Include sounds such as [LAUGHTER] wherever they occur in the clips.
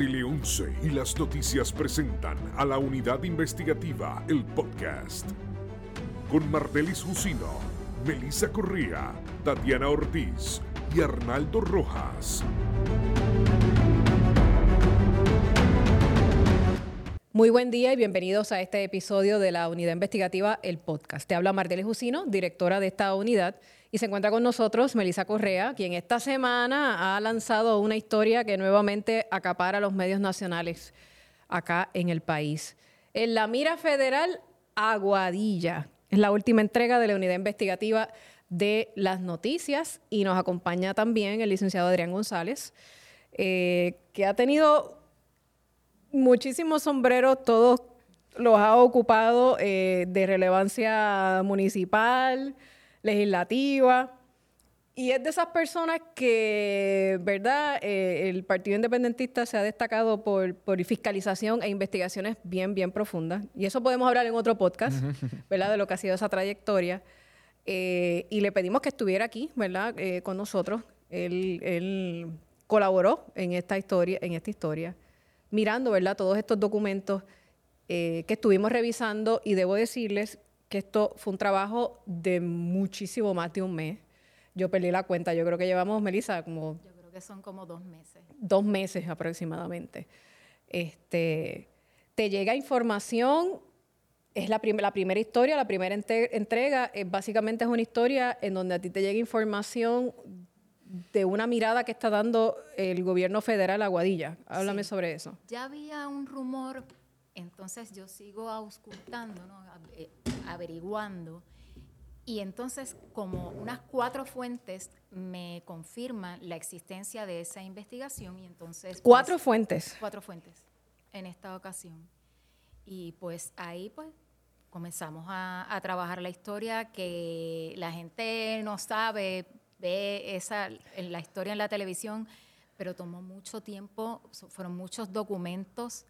Tele 11 y las noticias presentan a la unidad investigativa El Podcast. Con Martelis Jusino, Melissa Correa, Tatiana Ortiz y Arnaldo Rojas. Muy buen día y bienvenidos a este episodio de la unidad investigativa El Podcast. Te habla Martelis Jusino, directora de esta unidad y se encuentra con nosotros Melissa Correa, quien esta semana ha lanzado una historia que nuevamente acapara los medios nacionales acá en el país. En la mira federal, Aguadilla. Es la última entrega de la unidad investigativa de las noticias y nos acompaña también el licenciado Adrián González, eh, que ha tenido muchísimos sombreros, todos los ha ocupado eh, de relevancia municipal, legislativa. Y es de esas personas que, ¿verdad? Eh, el Partido Independentista se ha destacado por, por, fiscalización e investigaciones bien, bien profundas. Y eso podemos hablar en otro podcast, [LAUGHS] ¿verdad? De lo que ha sido esa trayectoria. Eh, y le pedimos que estuviera aquí, ¿verdad? Eh, con nosotros. Él, él, colaboró en esta historia, en esta historia, mirando, ¿verdad? Todos estos documentos que estuvimos revisando. Y debo decirles que esto fue un trabajo de muchísimo más de un mes. Yo perdí la cuenta, yo creo que llevamos, Melissa, como... Yo creo que son como dos meses. Dos meses aproximadamente. Este, te llega información, es la, la primera historia, la primera entrega, es, básicamente es una historia en donde a ti te llega información de una mirada que está dando el gobierno federal a Guadilla. Háblame sí. sobre eso. Ya había un rumor entonces yo sigo auscultando, ¿no? Eh, averiguando. Y entonces, como unas cuatro fuentes me confirman la existencia de esa investigación, y entonces... ¿Cuatro pues, fuentes? Cuatro fuentes en esta ocasión. Y pues ahí, pues, comenzamos a, a, trabajar la historia que la gente no sabe, ve esa, la historia en la televisión, pero tomó mucho tiempo, fueron muchos documentos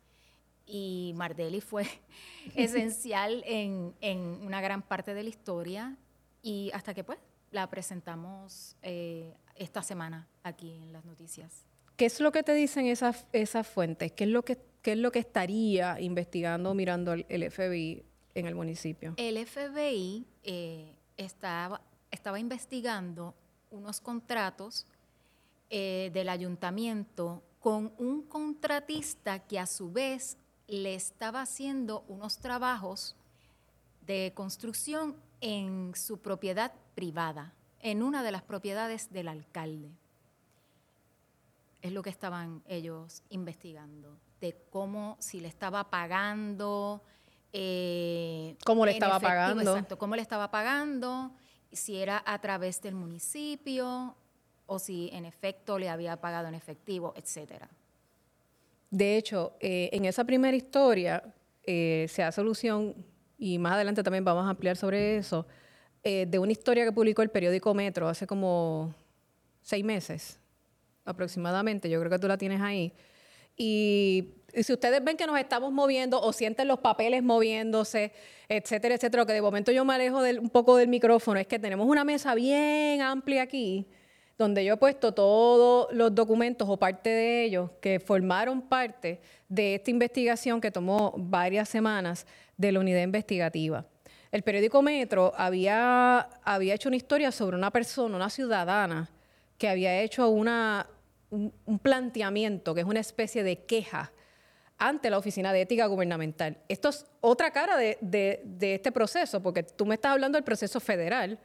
y Mardelli fue [LAUGHS] esencial en, en, una gran parte de la historia y hasta que pues la presentamos eh, esta semana aquí en las noticias. ¿Qué es lo que te dicen esas, esas fuentes? ¿Qué es, lo que, ¿Qué es lo que estaría investigando, mirando el, el FBI en el municipio? El FBI eh, estaba, estaba investigando unos contratos eh, del ayuntamiento con un contratista que a su vez le estaba haciendo unos trabajos de construcción en su propiedad privada, en una de las propiedades del alcalde. Es lo que estaban ellos investigando, de cómo, si le estaba pagando. Eh, ¿Cómo le estaba efectivo, pagando? Exacto, cómo le estaba pagando, si era a través del municipio o si en efecto le había pagado en efectivo, etcétera. De hecho, eh, en esa primera historia eh, se da solución, y más adelante también vamos a ampliar sobre eso, eh, de una historia que publicó el periódico Metro hace como seis meses aproximadamente, yo creo que tú la tienes ahí. Y, si ustedes ven que nos estamos moviendo o sienten los papeles moviéndose, etcétera, etcétera, que de momento yo me alejo un poco del micrófono, es que tenemos una mesa bien amplia aquí donde yo he puesto todos los documentos o parte de ellos que formaron parte de esta investigación que tomó varias semanas de la unidad investigativa. El periódico Metro había, había hecho una historia sobre una persona, una ciudadana, que había hecho una, un, planteamiento, que es una especie de queja ante la Oficina de Ética Gubernamental. Esto es otra cara de, de, de este proceso, porque tú me estás hablando del proceso federal,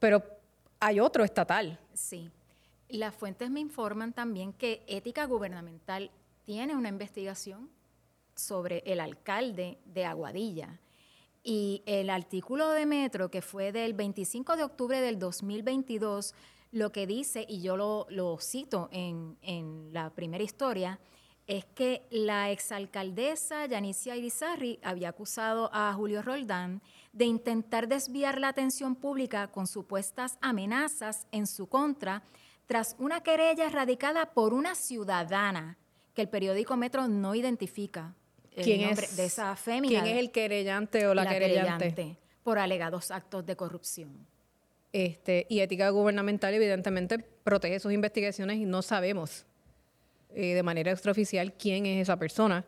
pero hay otro estatal. Sí. Las fuentes me informan también que Ética Gubernamental tiene una investigación sobre el alcalde de Aguadilla. Y el artículo de Metro, que fue del 25 de octubre del 2022, lo que dice, y yo lo, cito en, en, la primera historia, es que la exalcaldesa Yanicia Irizarri había acusado a Julio Roldán de intentar desviar la atención pública con supuestas amenazas en su contra tras una querella radicada por una ciudadana que el periódico Metro no identifica. El ¿Quién es? de esa fémina? ¿Quién es el querellante o la, la querellante? querellante? Por alegados actos de corrupción. Este, y ética gubernamental, evidentemente, protege sus investigaciones y no sabemos eh, de manera extraoficial quién es esa persona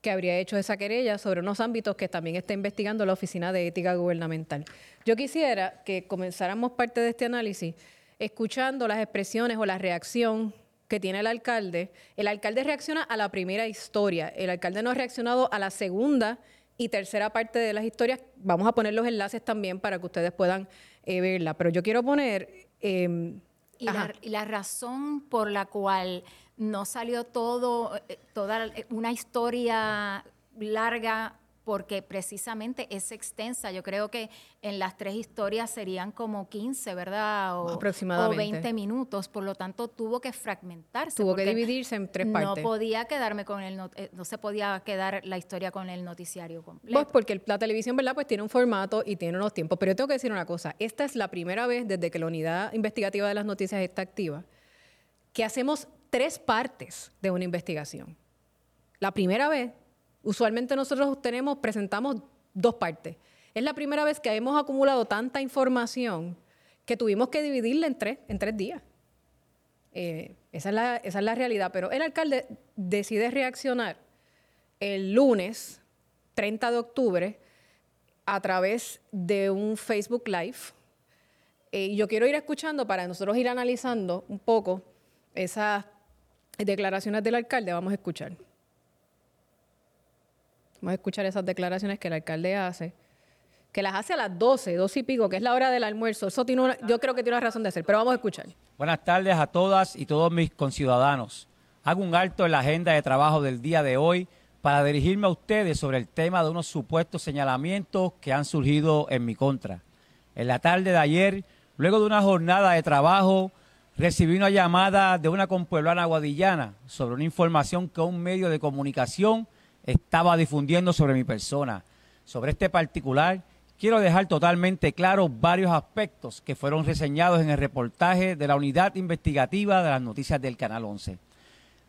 que habría hecho esa querella sobre unos ámbitos que también está investigando la Oficina de Ética Gubernamental. Yo quisiera que comenzáramos parte de este análisis escuchando las expresiones o la reacción que tiene el alcalde. El alcalde reacciona a la primera historia, el alcalde no ha reaccionado a la segunda y tercera parte de las historias. Vamos a poner los enlaces también para que ustedes puedan eh, verla, pero yo quiero poner... Em, y, la, razón por la cual no salió todo, eh, toda una historia larga porque precisamente es extensa. Yo creo que en las tres historias serían como 15, ¿verdad? O, Aproximadamente. O 20 minutos. Por lo tanto, tuvo que fragmentarse. Tuvo que dividirse en tres partes. No podía quedarme con el, eh, no se podía quedar la historia con el noticiario completo. Pues porque la televisión, ¿verdad? Pues tiene un formato y tiene unos tiempos. Pero yo tengo que decir una cosa. Esta es la primera vez desde que la unidad investigativa de las noticias está activa que hacemos tres partes de una investigación. La primera vez Usualmente nosotros tenemos, presentamos dos partes. Es la primera vez que hemos acumulado tanta información que tuvimos que dividirla en tres, en tres días. Eh, esa, es la, esa es la realidad. Pero el alcalde decide reaccionar el lunes 30 de octubre a través de un Facebook Live. Eh, yo quiero ir escuchando para nosotros ir analizando un poco esas declaraciones del alcalde. Vamos a escuchar. Vamos a escuchar esas declaraciones que el alcalde hace, que las hace a las 12, 12 y pico, que es la hora del almuerzo. Eso tiene yo creo que tiene una razón de ser, pero vamos a escuchar. Buenas tardes a todas y todos mis conciudadanos. Hago un alto en la agenda de trabajo del día de hoy para dirigirme a ustedes sobre el tema de unos supuestos señalamientos que han surgido en mi contra. En la tarde de ayer, luego de una jornada de trabajo, recibí una llamada de una compueblana guadillana sobre una información que un medio de comunicación estaba difundiendo sobre mi persona. Sobre este particular, quiero dejar totalmente claro varios aspectos que fueron reseñados en el reportaje de la unidad investigativa de las noticias del Canal 11.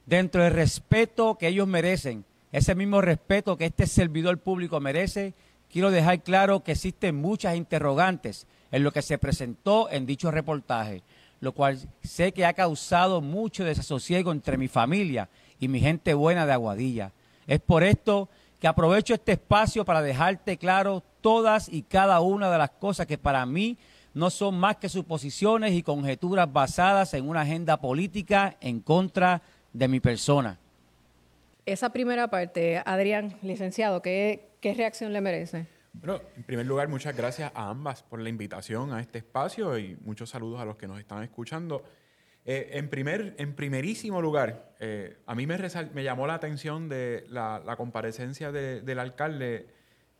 Dentro del respeto que ellos merecen, ese mismo respeto que este servidor público merece, quiero dejar claro que existen muchas interrogantes en lo que se presentó en dicho reportaje, lo cual sé que ha causado mucho desasosiego entre mi familia y mi gente buena de Aguadilla. Es por esto que aprovecho este espacio para dejarte claro todas y cada una de las cosas que para mí no son más que suposiciones y conjeturas basadas en una agenda política en contra de mi persona. Esa primera parte, Adrián, licenciado, ¿qué, qué reacción le merece? Bueno, en primer lugar, muchas gracias a ambas por la invitación a este espacio y muchos saludos a los que nos están escuchando. Eh, en, primer, en primerísimo lugar, eh, a mí me, me, llamó la atención de la, comparecencia del alcalde,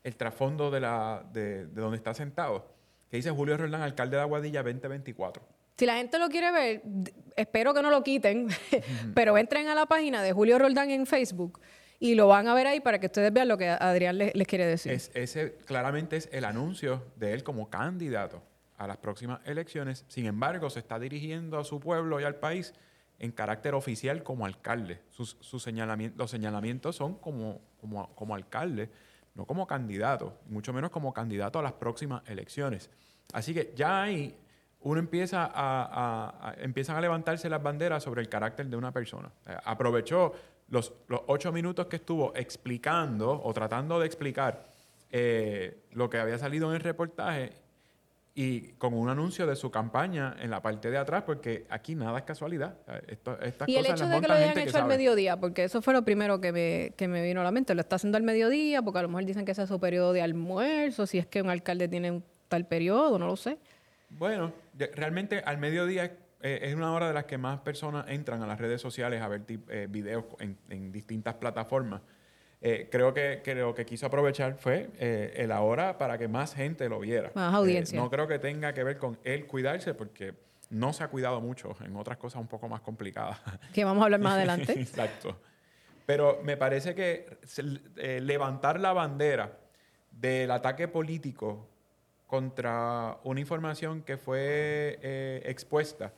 el trasfondo de, la, de, donde está sentado, que dice Julio Roldán, alcalde de Aguadilla 2024. Si la gente lo quiere ver, espero que no lo quiten, [LAUGHS] pero entren a la página de Julio Roldán en Facebook y lo van a ver ahí para que ustedes vean lo que Adrián les, quiere decir. ese claramente es el anuncio de él como candidato a las próximas elecciones. Sin embargo, se está dirigiendo a su pueblo y al país en carácter oficial como alcalde. Sus, los señalamientos son como, como, alcalde, no como candidato, mucho menos como candidato a las próximas elecciones. Así que ya ahí uno empieza a, empiezan a levantarse las banderas sobre el carácter de una persona. Eh, aprovechó los, los, ocho minutos que estuvo explicando o tratando de explicar eh, lo que había salido en el reportaje y con un anuncio de su campaña en la parte de atrás, porque aquí nada es casualidad. Esto, y el hecho de que lo hayan hecho al mediodía, porque eso fue lo primero que me, que me vino a la mente. Lo está haciendo al mediodía, porque a lo mejor dicen que ese es su periodo de almuerzo, si es que un alcalde tiene un tal periodo, no lo sé. Bueno, realmente al mediodía eh, es una hora de las que más personas entran a las redes sociales a ver eh, videos en, en distintas plataformas. Eh, creo que, lo que quiso aprovechar fue eh, el ahora para que más gente lo viera. Más audiencia. Eh, no creo que tenga que ver con él cuidarse porque no se ha cuidado mucho en otras cosas un poco más complicadas. Que vamos a hablar más [LAUGHS] adelante. Exacto. Pero me parece que levantar la bandera del ataque político contra una información que fue expuesta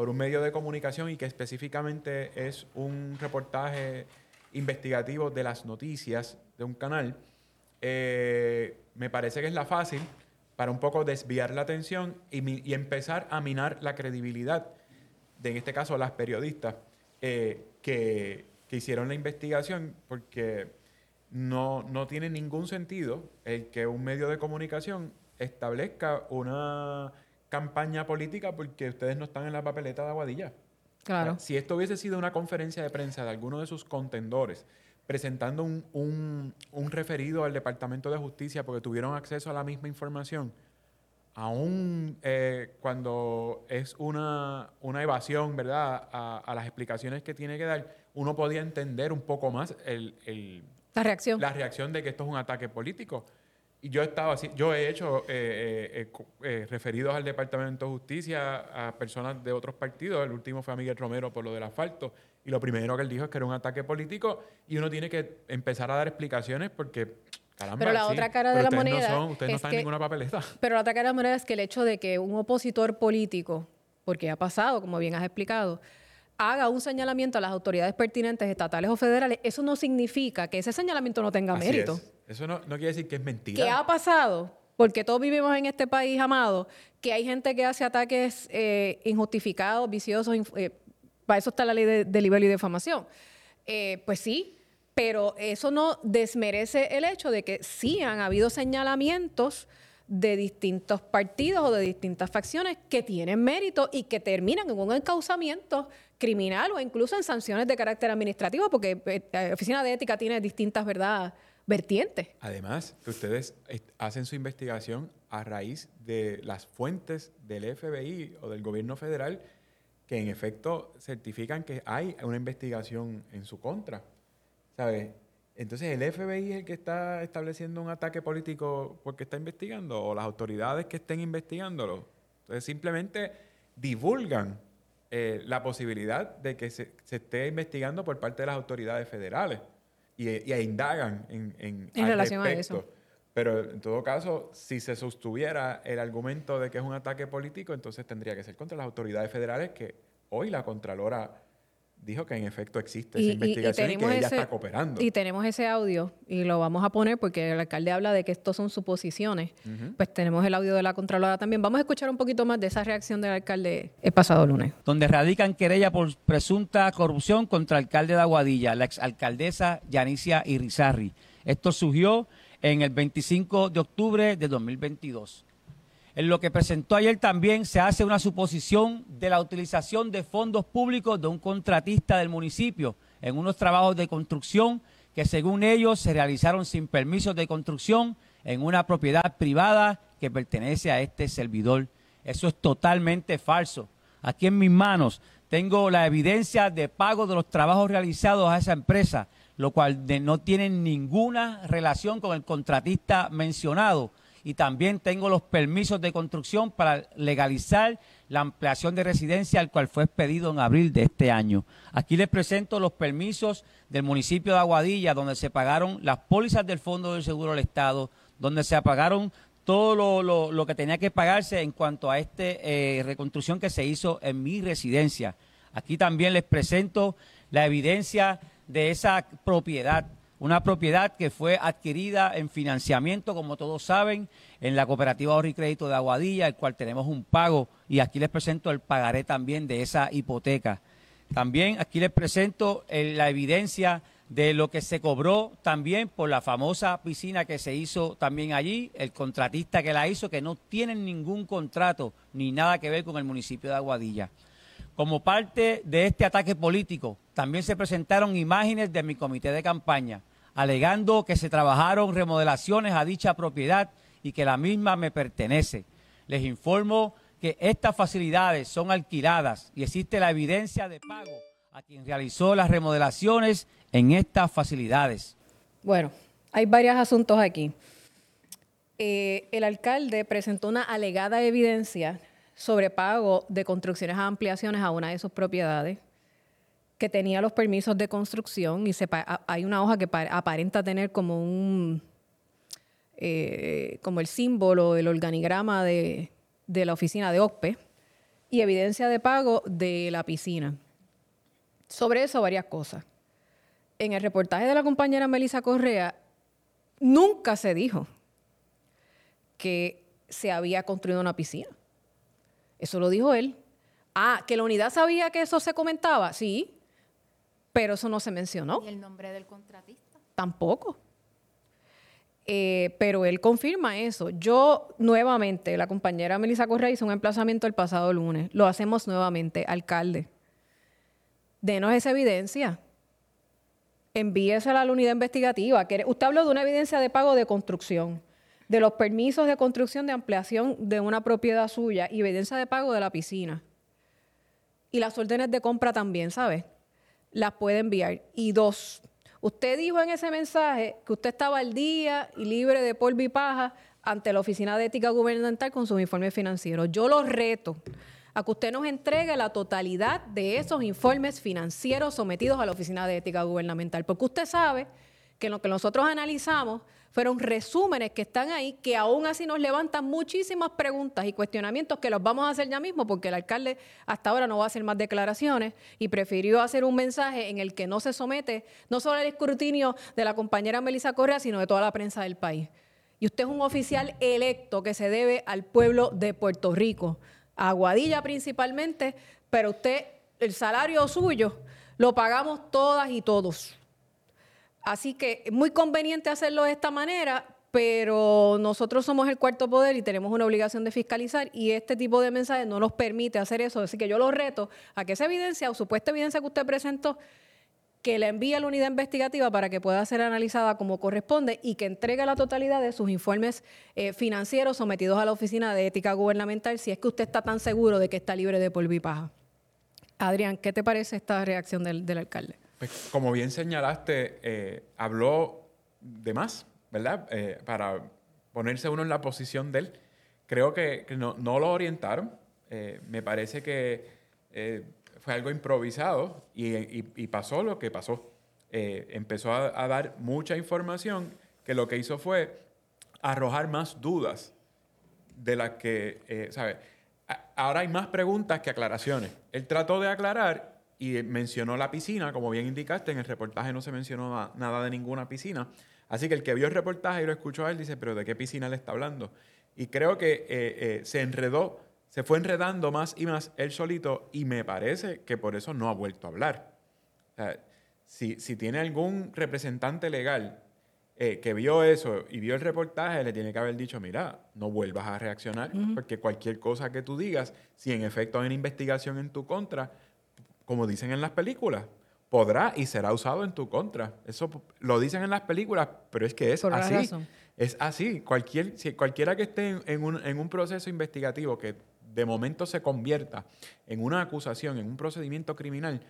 por un medio de comunicación y que específicamente es un reportaje investigativo de las noticias de un canal, eh, me parece que es la fácil para un poco desviar la atención y, empezar a minar la credibilidad de, en este caso, las periodistas. Eh, que, que hicieron la investigación porque no, no tiene ningún sentido el que un medio de comunicación establezca una campaña política porque ustedes no están en la papeleta de Aguadilla. Claro. Si esto hubiese sido una conferencia de prensa de alguno de sus contendores presentando un, un- un referido al Departamento de Justicia porque tuvieron acceso a la misma información, aún eh, cuando es una, una evasión, ¿verdad?, a, a las explicaciones que tiene que dar, uno podía entender un poco más el- el, La reacción. la reacción de que esto es un ataque político. Y yo he estado así, yo he hecho eh, eh, eh, eh, referidos al Departamento de Justicia a personas de otros partidos. El último fue a Miguel Romero por lo del asfalto. Y lo primero que él dijo es que era un ataque político y uno tiene que empezar a dar explicaciones porque, caramba, Pero la sí, otra cara de la moneda No son, ustedes no es están que- en ninguna papeleta. Pero la otra cara de la moneda es que el hecho de que un opositor político, porque ha pasado, como bien has explicado, haga un señalamiento a las autoridades pertinentes estatales o federales, eso no significa que ese señalamiento no tenga Así mérito. es. Eso no, quiere decir que es mentira. ¿Qué ha pasado? Porque todos vivimos en este país, amado, que hay gente que hace ataques eh, injustificados, viciosos. eh, para eso está la ley de, de libelo y defamación. Eh, pues sí, pero eso no desmerece el hecho de que sí han habido señalamientos de distintos partidos o de distintas facciones que tienen mérito y que terminan en un encauzamiento criminal o incluso en sanciones de carácter administrativo, porque eh, la Oficina de Ética tiene distintas, ¿verdad?, vertientes. Además, ustedes est- hacen su investigación a raíz de las fuentes del FBI o del gobierno federal que en efecto certifican que hay una investigación en su contra. ¿Sabes? Entonces, ¿el FBI es el que está estableciendo un ataque político porque está investigando? ¿O las autoridades que estén investigándolo? Entonces, simplemente divulgan eh, la posibilidad de que se esté investigando por parte de las autoridades federales y, y indagan en, en, En al relación a respecto. eso. Pero en todo caso, si se sostuviera el argumento de que es un ataque político, entonces tendría que ser contra las autoridades federales que hoy la Contralora dijo que en efecto existe esa investigación y, que ella está cooperando. y tenemos ese audio y lo vamos a poner porque el alcalde habla de que estos son suposiciones. Pues tenemos el audio de la Contralora también. Vamos a escuchar un poquito más de esa reacción del alcalde el pasado lunes. donde radican querella por presunta corrupción contra el alcalde de Aguadilla, la exalcaldesa Yanicia Irizarri. Esto surgió en el 25 de octubre de 2022. En lo que presentó ayer también se hace una suposición de la utilización de fondos públicos de un contratista del municipio en unos trabajos de construcción que según ellos se realizaron sin permisos de construcción en una propiedad privada que pertenece a este servidor. Eso es totalmente falso. Aquí en mis manos tengo la evidencia de pago de los trabajos realizados a esa empresa, lo cual no tiene ninguna relación con el contratista mencionado. Y también tengo los permisos de construcción para legalizar la ampliación de residencia, al cual fue expedido en abril de este año. Aquí les presento los permisos del municipio de Aguadilla, donde se pagaron las pólizas del Fondo del Seguro del Estado, donde se apagaron todo lo, lo- lo que tenía que pagarse en cuanto a esta reconstrucción que se hizo en mi residencia. Aquí también les presento la evidencia de esa propiedad, una propiedad que fue adquirida en financiamiento, como todos saben, en la cooperativa Ahorro y Crédito de Aguadilla, el cual tenemos un pago y aquí les presento el pagaré también de esa hipoteca. También aquí les presento eh, la evidencia de lo que se cobró también por la famosa piscina que se hizo también allí, el contratista que la hizo, que no tienen ningún contrato ni nada que ver con el municipio de Aguadilla. Como parte de este ataque político, también se presentaron imágenes de mi comité de campaña, alegando que se trabajaron remodelaciones a dicha propiedad y que la misma me pertenece. Les informo que estas facilidades son alquiladas y existe la evidencia de pago a quien realizó las remodelaciones en estas facilidades. Bueno, hay varios asuntos aquí. Eh, el alcalde presentó una alegada evidencia sobre pago de construcciones a ampliaciones a una de sus propiedades que tenía los permisos de construcción y hay una hoja que pa- aparenta tener como un eh, como el símbolo, el organigrama de, de la oficina de OCPE y evidencia de pago de la piscina. Sobre eso varias cosas. En el reportaje de la compañera Melissa Correa, nunca se dijo que se había construido una piscina. Eso lo dijo él. Ah, que la unidad sabía que eso se comentaba, sí. Pero eso no se mencionó. ¿Y el nombre del contratista? Tampoco. Eh, pero él confirma eso. Yo nuevamente, la compañera Melissa Correa hizo un emplazamiento el pasado lunes. Lo hacemos nuevamente, alcalde. Denos esa evidencia. Envíesela a la unidad investigativa. Usted habló de una evidencia de pago de construcción, de los permisos de construcción de ampliación de una propiedad suya y evidencia de pago de la piscina. Y las órdenes de compra también, ¿sabe? Las puede enviar. Y dos, Usted dijo en ese mensaje que usted estaba al día y libre de polvo y paja ante la Oficina de Ética Gubernamental con sus informes financieros. Yo lo reto a que usted nos entregue la totalidad de esos informes financieros sometidos a la Oficina de Ética Gubernamental, porque usted sabe que lo que nosotros analizamos fueron resúmenes que están ahí, que aún así nos levantan muchísimas preguntas y cuestionamientos que los vamos a hacer ya mismo, porque el alcalde hasta ahora no va a hacer más declaraciones y prefirió hacer un mensaje en el que no se somete no solo al escrutinio de la compañera Melissa Correa, sino de toda la prensa del país. Y usted es un oficial electo que se debe al pueblo de Puerto Rico, a Aguadilla principalmente, pero usted, el salario suyo, lo pagamos todas y todos. Así que muy conveniente hacerlo de esta manera, pero nosotros somos el cuarto poder y tenemos una obligación de fiscalizar y este tipo de mensajes no nos permite hacer eso. Así que yo lo reto a que esa evidencia o supuesta evidencia que usted presentó, que la envíe a la unidad investigativa para que pueda ser analizada como corresponde y que entregue la totalidad de sus informes eh, financieros sometidos a la Oficina de Ética Gubernamental si es que usted está tan seguro de que está libre de polvo y paja. Adrián, ¿qué te parece esta reacción del alcalde? Pues, como bien señalaste, eh, habló de más, ¿verdad? Eh, para ponerse uno en la posición de él. Creo que, no, lo orientaron. Eh, me parece que fue algo improvisado y, pasó lo que pasó. empezó a, dar mucha información que lo que hizo fue arrojar más dudas de las que, ¿sabes? Ahora hay más preguntas que aclaraciones. Él trató de aclarar y mencionó la piscina, como bien indicaste, en el reportaje no se mencionó nada de ninguna piscina. Así que el que vio el reportaje y lo escuchó a él dice, pero ¿de qué piscina le está hablando? Y creo que eh, eh, se enredó, se fue enredando más y más él solito y me parece que por eso no ha vuelto a hablar. si, tiene algún representante legal eh, que vio eso y vio el reportaje, le tiene que haber dicho, mira, no vuelvas a reaccionar, porque cualquier cosa que tú digas, si en efecto hay una investigación en tu contra, como dicen en las películas, podrá y será usado en tu contra. Eso lo dicen en las películas, pero es que es así. Es así. Cualquier, si cualquiera que esté en un, en un, proceso investigativo que de momento se convierta en una acusación, en un procedimiento criminal,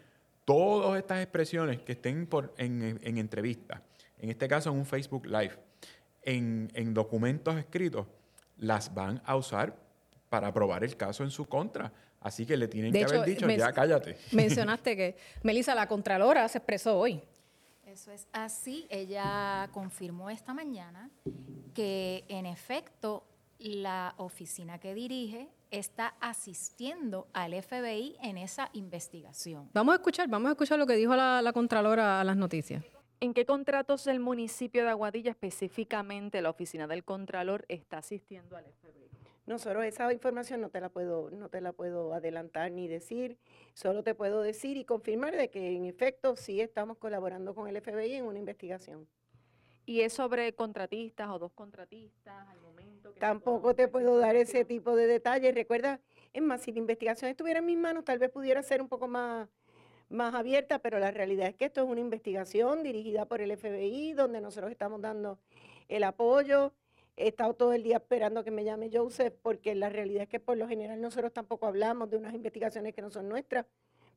todas estas expresiones que estén por, en, en entrevistas, en este caso en un Facebook Live, en, en documentos escritos, las van a usar para probar el caso en su contra. Así que le tienen que haber dicho, ya cállate. [LAUGHS] Mencionaste que, Melissa, la Contralora se expresó hoy. Eso es así. Ella confirmó esta mañana que, en efecto, la oficina que dirige está asistiendo al FBI en esa investigación. Vamos a escuchar, vamos a escuchar lo que dijo la, la Contralora a las noticias. ¿En qué contratos el municipio de Aguadilla, específicamente la oficina del Contralor, está asistiendo al FBI? Nosotros esa información no te la puedo, no te la puedo adelantar ni decir, solo te puedo decir y confirmar de que en efecto sí estamos colaborando con el FBI en una investigación. ¿Y es sobre contratistas o dos contratistas al momento? Tampoco te puedo dar ese tipo de detalles. Recuerda, es más, si la investigación estuviera en mis manos, tal vez pudiera ser un poco más, más abierta, pero la realidad es que esto es una investigación dirigida por el FBI, donde nosotros estamos dando el apoyo He estado todo el día esperando que me llame Joseph porque la realidad es que por lo general nosotros tampoco hablamos de unas investigaciones que no son nuestras,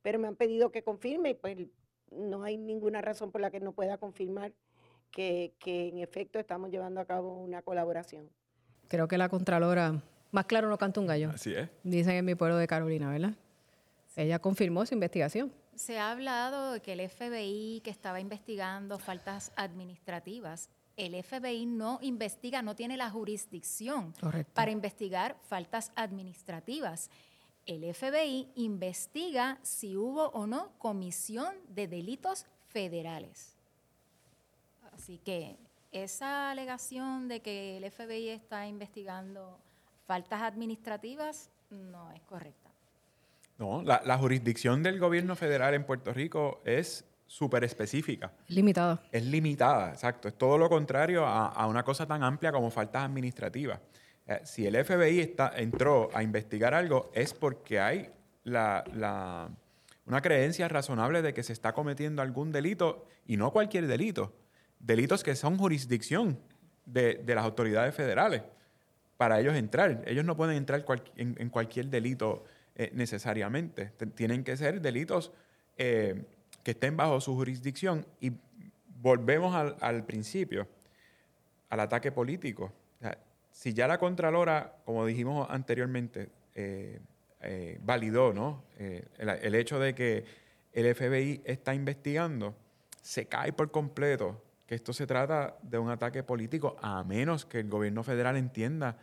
pero me han pedido que confirme y pues no hay ninguna razón por la que no pueda confirmar que, en efecto estamos llevando a cabo una colaboración. Creo que la Contralora, más claro no canta un gallo. Así es. Dicen en mi pueblo de Carolina, ¿verdad? Ella confirmó su investigación. Se ha hablado de que el FBI que estaba investigando faltas administrativas el FBI no investiga, no tiene la jurisdicción para investigar faltas administrativas. El FBI investiga si hubo o no comisión de delitos federales. Así que esa alegación de que el FBI está investigando faltas administrativas no es correcta. No, la, jurisdicción del gobierno federal en Puerto Rico es súper específica. Limitada. Es limitada, exacto. Es todo lo contrario a, a una cosa tan amplia como faltas administrativas. Eh, si el FBI está, entró a investigar algo, es porque hay la, la- una creencia razonable de que se está cometiendo algún delito, y no cualquier delito, delitos que son jurisdicción de, de las autoridades federales para ellos entrar. Ellos no pueden entrar cual- en, en cualquier delito eh, necesariamente. T- Tienen que ser delitos eh, que estén bajo su jurisdicción. Y volvemos al, principio, al ataque político. Si ya la Contralora, como dijimos anteriormente, eh, eh, validó ¿no? Eh, el hecho de que el FBI está investigando, se cae por completo que esto se trata de un ataque político, a menos que el gobierno federal entienda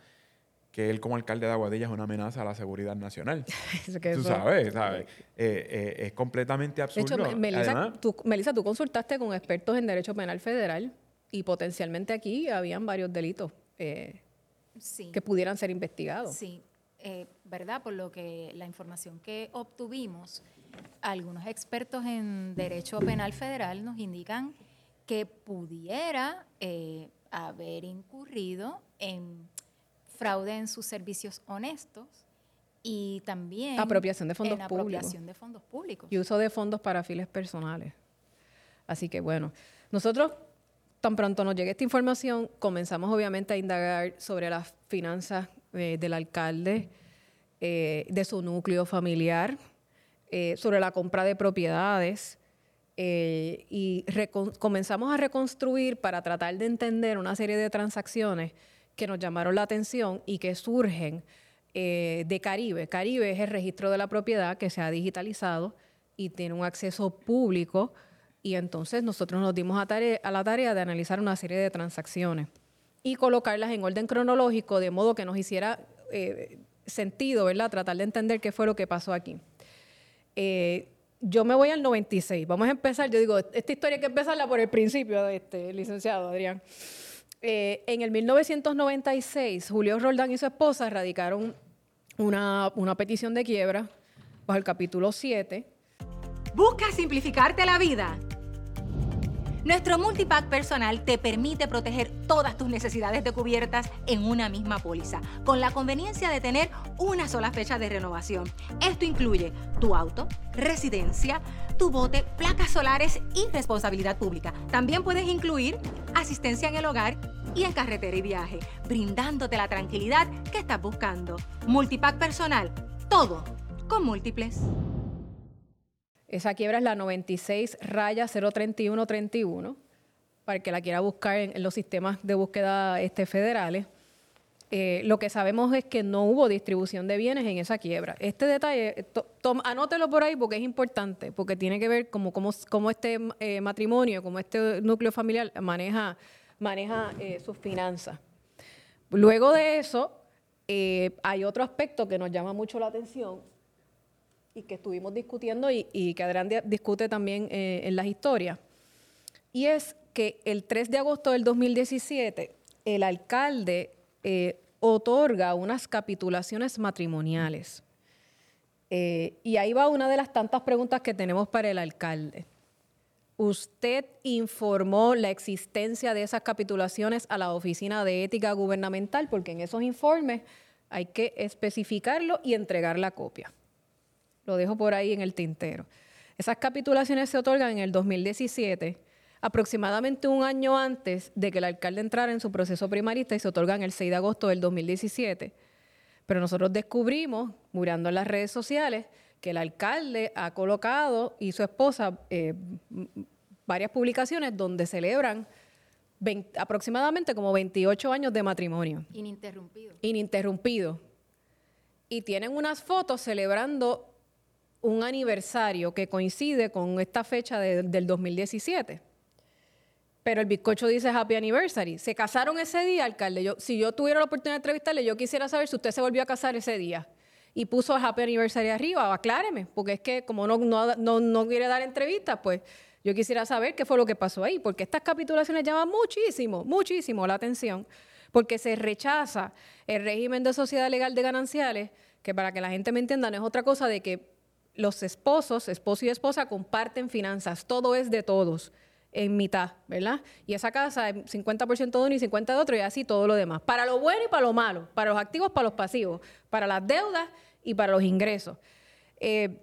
que él como alcalde de Aguadilla es una amenaza a la seguridad nacional. [LAUGHS] Eso que Tú sabes, ¿sabes? Eh, eh, es completamente De absurdo. hecho, Me- Melissa, Además, tú, Melissa, tú consultaste con expertos en derecho penal federal y potencialmente aquí habían varios delitos eh, Sí. que pudieran ser investigados. Sí, eh, ¿verdad? Por lo que la información que obtuvimos, algunos expertos en derecho penal federal nos indican que pudiera eh, haber incurrido en fraude en sus servicios honestos y también Apropiación de fondos en públicos. apropiación de fondos públicos. y uso de fondos para fines personales. Así que bueno, nosotros tan pronto nos llegue esta información, comenzamos obviamente a indagar sobre las finanzas eh, del alcalde, eh, de su núcleo familiar, eh, sobre la compra de propiedades y comenzamos a reconstruir para tratar de entender una serie de transacciones que nos llamaron la atención y que surgen eh, de Caribe. Caribe es el registro de la propiedad que se ha digitalizado y tiene un acceso público y entonces nosotros nos dimos a, la tarea de analizar una serie de transacciones y colocarlas en orden cronológico de modo que nos hiciera eh, sentido, ¿verdad? Tratar de entender qué fue lo que pasó aquí. Eh, yo me voy al 96. Vamos a empezar. Yo digo, esta historia hay que empezarla por el principio, este, licenciado Adrián. Eh, en el 1996, Julio Roldán y su esposa radicaron una, una petición de quiebra bajo el capítulo 7. ¿Buscas simplificarte la vida? Nuestro multipack personal te permite proteger todas tus necesidades de cubiertas en una misma póliza, con la conveniencia de tener una sola fecha de renovación. Esto incluye tu auto, residencia, tu bote, placas solares y responsabilidad pública. También puedes incluir asistencia en el hogar y en carretera y viaje, brindándote la tranquilidad que estás buscando. Multipack personal, todo con múltiples. Esa quiebra es la 96 raya 03131, para el que la quiera buscar en, los sistemas de búsqueda este, federales. Eh, lo que sabemos es que no hubo distribución de bienes en esa quiebra. Este detalle, anótelo por ahí porque es importante, porque tiene que ver cómo cómo, cómo este eh, matrimonio, cómo este núcleo familiar maneja, maneja eh, sus finanzas. Luego de eso, hay otro aspecto que nos llama mucho la atención y que estuvimos discutiendo y, que Adrián di- discute también eh, en las historias. Y es que el 3 de agosto del 2017, el alcalde eh, otorga unas capitulaciones matrimoniales. Eh, y ahí va una de las tantas preguntas que tenemos para el alcalde. ¿Usted informó la existencia de esas capitulaciones a la Oficina de Ética Gubernamental? Porque en esos informes hay que especificarlo y entregar la copia. Lo dejo por ahí en el tintero. Esas capitulaciones se otorgan en el 2017, aproximadamente un año antes de que el alcalde entrara en su proceso primarista y se otorgan el 6 de agosto del 2017. Pero nosotros descubrimos, mirando en las redes sociales, que el alcalde ha colocado y su esposa eh, varias publicaciones donde celebran 20 aproximadamente como 28 años de matrimonio Ininterrumpido. ininterrumpido. Y tienen unas fotos celebrando un aniversario que coincide con esta fecha de- del 2017. Pero el bizcocho dice Happy Anniversary. Se casaron ese día, alcalde. Yo, si yo tuviera la oportunidad de entrevistarle, yo quisiera saber si usted se volvió a casar ese día. Y puso Happy Anniversary arriba, acláreme, porque es que como no, no, no, no quiere dar entrevistas, pues yo quisiera saber qué fue lo que pasó ahí, porque estas capitulaciones llaman muchísimo, muchísimo la atención, porque se rechaza el régimen de sociedad legal de gananciales, que para que la gente me entienda no es otra cosa de que los esposos, esposo y esposa, comparten finanzas. Todo es de todos en mitad, ¿verdad? Y esa casa es 50% de uno y 50% de otro y así todo lo demás. Para lo bueno y para lo malo, para los activos, para los pasivos, para las deudas y para los ingresos. Eh,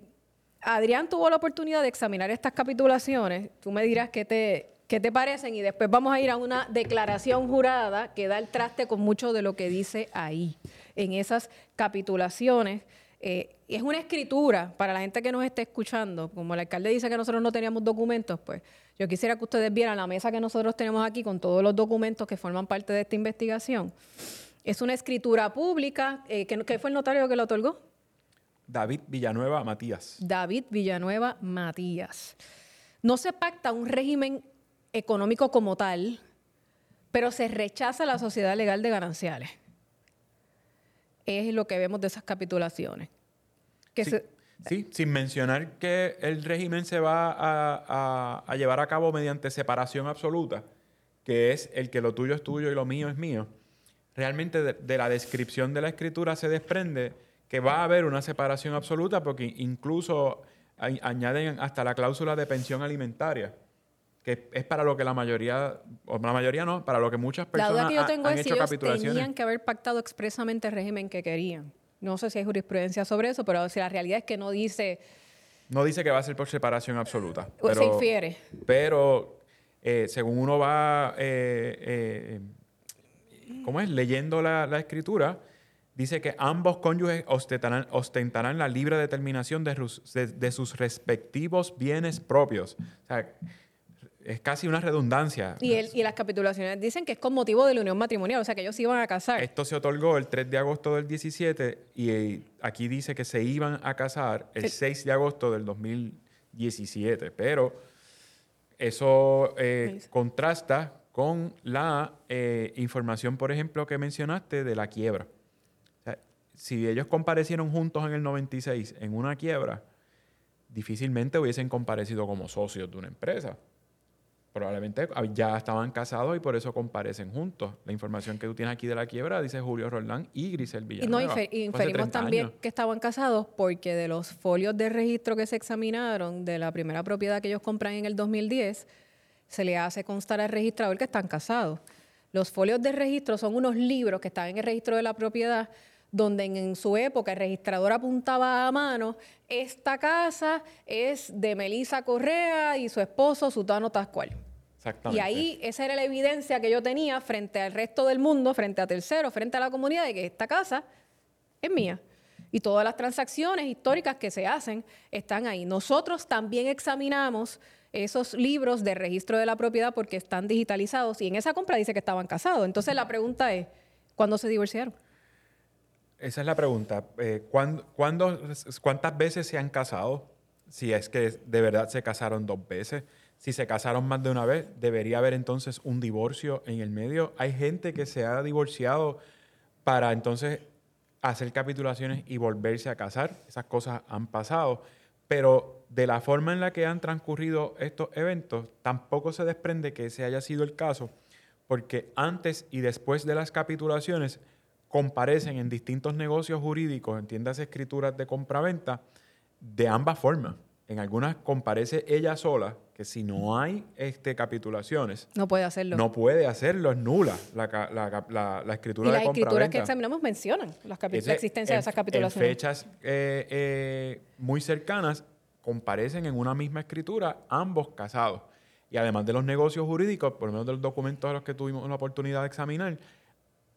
Adrián tuvo la oportunidad de examinar estas capitulaciones. Tú me dirás qué te, qué te parecen y después vamos a ir a una declaración jurada que da el traste con mucho de lo que dice ahí, en esas capitulaciones. Eh, es una escritura para la gente que nos esté escuchando. Como el alcalde dice que nosotros no teníamos documentos, pues yo quisiera que ustedes vieran la mesa que nosotros tenemos aquí con todos los documentos que forman parte de esta investigación. Es una escritura pública. Eh, ¿Qué fue el notario que lo otorgó? David Villanueva Matías. David Villanueva Matías. No se pacta un régimen económico como tal, pero se rechaza la sociedad legal de gananciales. Es lo que vemos de esas capitulaciones. sí, sin mencionar que el régimen se va a, llevar a cabo mediante separación absoluta, que es el que lo tuyo es tuyo y lo mío es mío. Realmente de la descripción de la escritura se desprende que va a haber una separación absoluta porque incluso añaden hasta la cláusula de pensión alimentaria que es para lo que la mayoría, o la mayoría no, para lo que muchas personas la duda que yo tengo es si ellos tenían que haber pactado expresamente el régimen que querían. No sé si hay jurisprudencia sobre eso, pero si la realidad es que no dice... No dice que va a ser por separación absoluta. Pero, se infiere. Pero eh, según uno va, eh, eh, ¿cómo es? Leyendo la, escritura, dice que ambos cónyuges ostentarán, ostentarán la libre determinación de, de, de, sus respectivos bienes propios. O sea, es casi una redundancia. Y, y las capitulaciones dicen que es con motivo de la unión matrimonial, o sea que ellos se iban a casar. Esto se otorgó el 3 de agosto del 17 y aquí dice que se iban a casar el 6 de agosto del 2017, pero eso eh, contrasta con la eh, información, por ejemplo, que mencionaste de la quiebra. si ellos comparecieron juntos en el 96 en una quiebra, difícilmente hubiesen comparecido como socios de una empresa probablemente ya estaban casados y por eso comparecen juntos. La información que tú tienes aquí de la quiebra dice Julio Roldán y Grisel Villanueva. Y no, inferimos también que estaban casados porque de los folios de registro que se examinaron de la primera propiedad que ellos compran en el 2010, se le hace constar al registrador que están casados. Los folios de registro son unos libros que están en el registro de la propiedad donde en, su época el registrador apuntaba a mano, esta casa es de Melisa Correa y su esposo Sutano Tascual. Y ahí esa era la evidencia que yo tenía frente al resto del mundo, frente a terceros, frente a la comunidad, de que esta casa es mía. Y todas las transacciones históricas que se hacen están ahí. Nosotros también examinamos esos libros de registro de la propiedad porque están digitalizados y en esa compra dice que estaban casados. Entonces la pregunta es, ¿cuándo se divorciaron? Esa es la pregunta. Eh, cuántas veces se han casado? Si es que de verdad se casaron dos veces. Si se casaron más de una vez, debería haber entonces un divorcio en el medio. Hay gente que se ha divorciado para entonces hacer capitulaciones y volverse a casar. Esas cosas han pasado. Pero de la forma en la que han transcurrido estos eventos, tampoco se desprende que ese haya sido el caso, porque antes y después de las capitulaciones comparecen en distintos negocios jurídicos, en tiendas escrituras de compraventa, de ambas formas. En algunas comparece ella sola, que si no hay este, capitulaciones... No puede hacerlo. No puede hacerlo, es nula la, escritura y de las escrituras que examinamos mencionan la existencia de esas capitulaciones. En fechas eh, eh, muy cercanas comparecen en una misma escritura ambos casados. Y además de los negocios jurídicos, por lo menos de los documentos a los que tuvimos la oportunidad de examinar,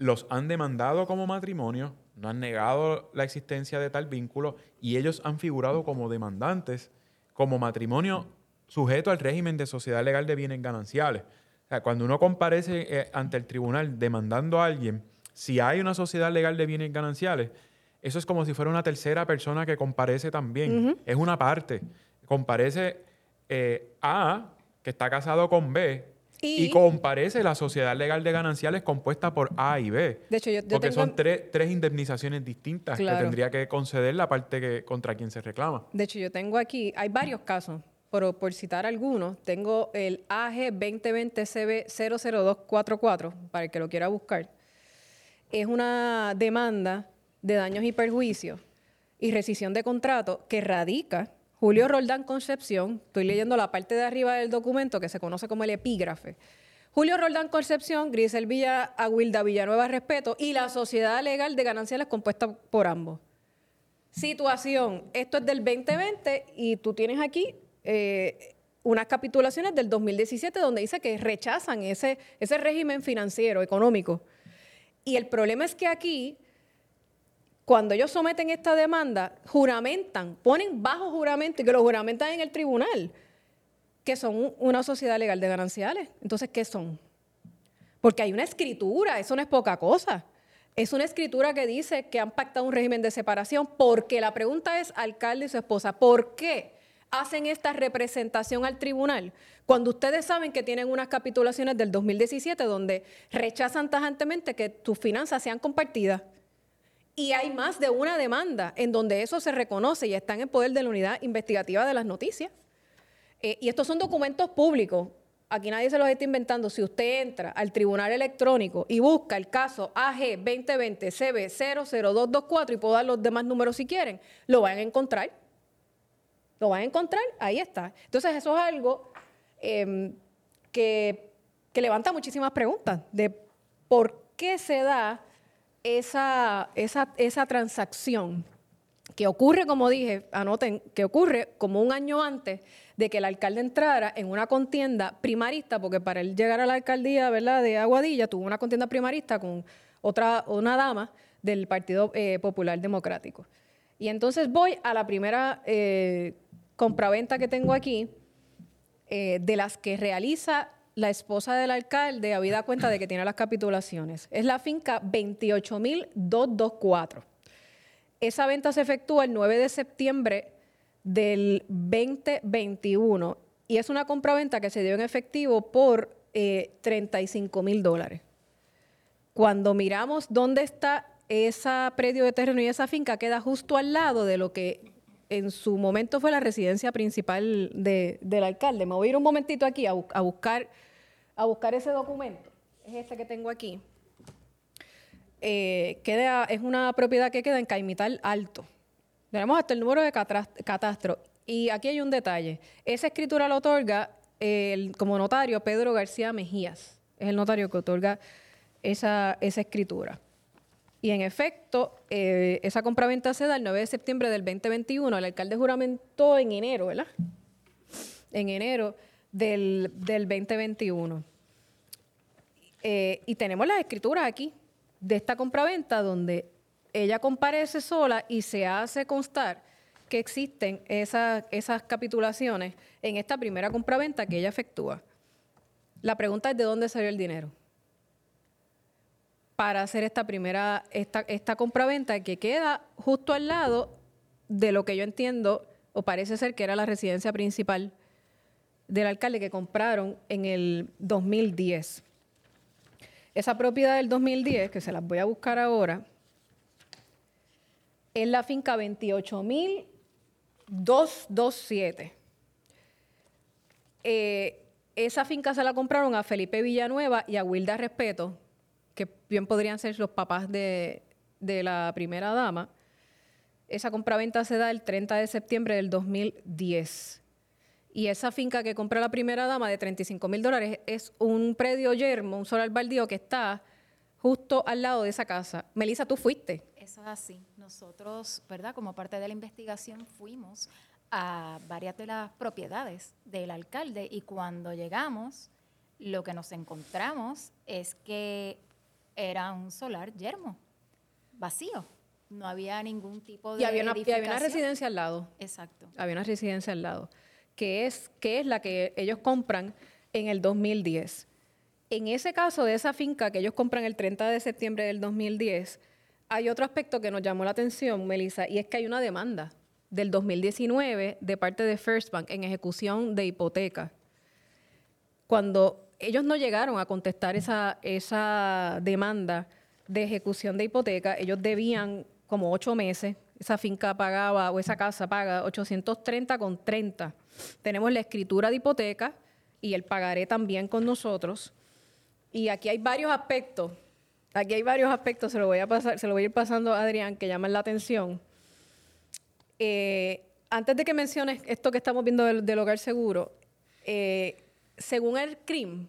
los han demandado como matrimonio, no han negado la existencia de tal vínculo y ellos han figurado como demandantes, como matrimonio sujeto al régimen de sociedad legal de bienes gananciales. O sea, cuando uno comparece eh, ante el tribunal demandando a alguien, si hay una sociedad legal de bienes gananciales, eso es como si fuera una tercera persona que comparece también. Es una parte. Comparece eh, A, que está casado con B, y, comparece la sociedad legal de gananciales compuesta por A y B. De hecho, yo, porque son tres, indemnizaciones distintas que tendría que conceder la parte que, contra quien se reclama. De hecho, yo tengo aquí, hay varios casos, pero por citar algunos, tengo el AG 2020CB00244, para el que lo quiera buscar. Es una demanda de daños y perjuicios y rescisión de contrato que radica Julio Roldán Concepción, estoy leyendo la parte de arriba del documento que se conoce como el epígrafe. Julio Roldán Concepción, Grisel Villa, Aguilda Villanueva Respeto y la sociedad legal de gananciales compuesta por ambos. Situación, esto es del 2020 y tú tienes aquí eh, unas capitulaciones del 2017 donde dice que rechazan ese, ese régimen financiero, económico. Y el problema es que aquí, cuando ellos someten esta demanda, juramentan, ponen bajo juramento y que lo juramentan en el tribunal, que son una sociedad legal de gananciales. Entonces, ¿qué son? Porque hay una escritura, eso no es poca cosa. Es una escritura que dice que han pactado un régimen de separación, porque la pregunta es, alcalde y su esposa, ¿por qué? hacen esta representación al tribunal cuando ustedes saben que tienen unas capitulaciones del 2017 donde rechazan tajantemente que tus finanzas sean compartidas? Y hay más de una demanda en donde eso se reconoce y está en poder de la unidad investigativa de las noticias. Eh, y estos son documentos públicos. Aquí nadie se los está inventando. Si usted entra al tribunal electrónico y busca el caso AG 2020 CB 00224 y puedo dar los demás números si quieren, lo van a encontrar lo van a encontrar, ahí está. Entonces eso es algo em, que, levanta muchísimas preguntas de por qué se da esa, esa, transacción que ocurre, como dije, anoten, que ocurre como un año antes de que el alcalde entrara en una contienda primarista, porque para él llegar a la alcaldía ¿verdad? de Aguadilla tuvo una contienda primarista con otra, una dama del Partido eh, Popular Democrático. Y entonces voy a la primera eh, compraventa que tengo aquí, eh, de las que realiza la esposa del alcalde, habida cuenta de que tiene las capitulaciones. Es la finca 28224. Esa venta se efectúa el 9 de septiembre del 2021 y es una compraventa que se dio en efectivo por 35 eh, mil dólares. Cuando miramos dónde está ese predio de terreno y esa finca, queda justo al lado de lo que en su momento fue la residencia principal del alcalde. Me voy a ir un momentito aquí a, buscar, a buscar ese documento. Es este que tengo aquí. Eh, es una propiedad que queda en Caimital Alto. Tenemos hasta el número de catastro. Y aquí hay un detalle. Esa escritura la otorga el, como notario Pedro García Mejías. Es el notario que otorga esa escritura. Y en efecto, eh, esa compraventa se da el 9 de septiembre del 2021. El alcalde juramentó en enero, ¿verdad? En enero del, 2021. Eh, y tenemos las escrituras aquí de esta compraventa donde ella comparece sola y se hace constar que existen esas, esas capitulaciones en esta primera compraventa que ella efectúa. La pregunta es de dónde salió el dinero para hacer esta primera, esta, esta compraventa que queda justo al lado de lo que yo entiendo, o parece ser que era la residencia principal del alcalde que compraron en el 2010. Esa propiedad del 2010, que se las voy a buscar ahora, es la finca 28227. Eh, esa finca se la compraron a Felipe Villanueva y a Wilda Respeto, que bien podrían ser los papás de, la primera dama. Esa compraventa se da el 30 de septiembre del 2010. Y esa finca que compra la primera dama de 35 mil dólares es un predio yermo, un solar baldío que está justo al lado de esa casa. Melissa, tú fuiste. Eso es así. Nosotros, ¿verdad? Como parte de la investigación fuimos a varias de las propiedades del alcalde y cuando llegamos, lo que nos encontramos es que era un solar yermo, vacío. No había ningún tipo de. Y había una, y había una residencia al lado. Exacto. Había una residencia al lado, que es, que es la que ellos compran en el 2010. En ese caso de esa finca que ellos compran el 30 de septiembre del 2010, hay otro aspecto que nos llamó la atención, Melissa, y es que hay una demanda del 2019 de parte de First Bank en ejecución de hipoteca. Cuando ellos no llegaron a contestar esa, demanda de ejecución de hipoteca. Ellos debían como ocho meses. Esa finca pagaba o esa casa paga 830 con 30. Tenemos la escritura de hipoteca y el pagaré también con nosotros. Y aquí hay varios aspectos. Aquí hay varios aspectos, se lo voy a pasar, se lo voy a ir pasando a Adrián, que llaman la atención. Eh, antes de que menciones esto que estamos viendo del, del hogar seguro, eh, según el CRIM,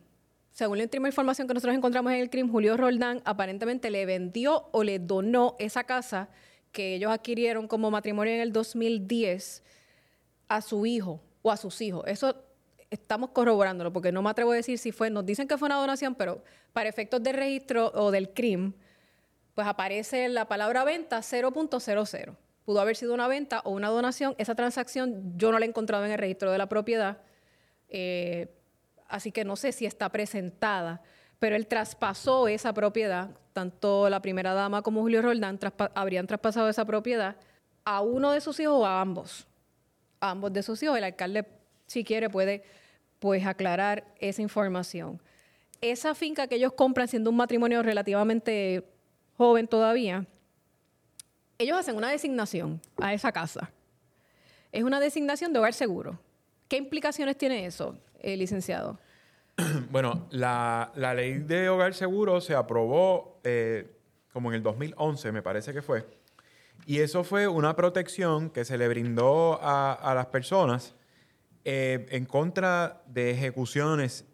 según la última información que nosotros encontramos en el CRIM, Julio Roldán aparentemente le vendió o le donó esa casa que ellos adquirieron como matrimonio en el 2010 a su hijo o a sus hijos. Eso estamos corroborándolo porque no me atrevo a decir si fue, nos dicen que fue una donación, pero para efectos de registro o del CRIM, pues aparece la palabra venta 0.00. Pudo haber sido una venta o una donación. Esa transacción yo no la he encontrado en el registro de la propiedad. Eh, así que no sé si está presentada, pero él traspasó esa propiedad, tanto la primera dama como Julio Roldán habrían traspasado esa propiedad a uno de sus hijos o a ambos. A ambos de sus hijos. El alcalde, si quiere, puede pues aclarar esa información. Esa finca que ellos compran siendo un matrimonio relativamente joven todavía, ellos hacen una designación a esa casa. Es una designación de hogar seguro. ¿Qué implicaciones tiene eso, eh, licenciado? [CLEARS THROAT] Bueno, la, ley de hogar seguro se aprobó eh, como en el 2011, me parece que fue. Y eso fue una protección que se le brindó a, las personas eh, en contra de ejecuciones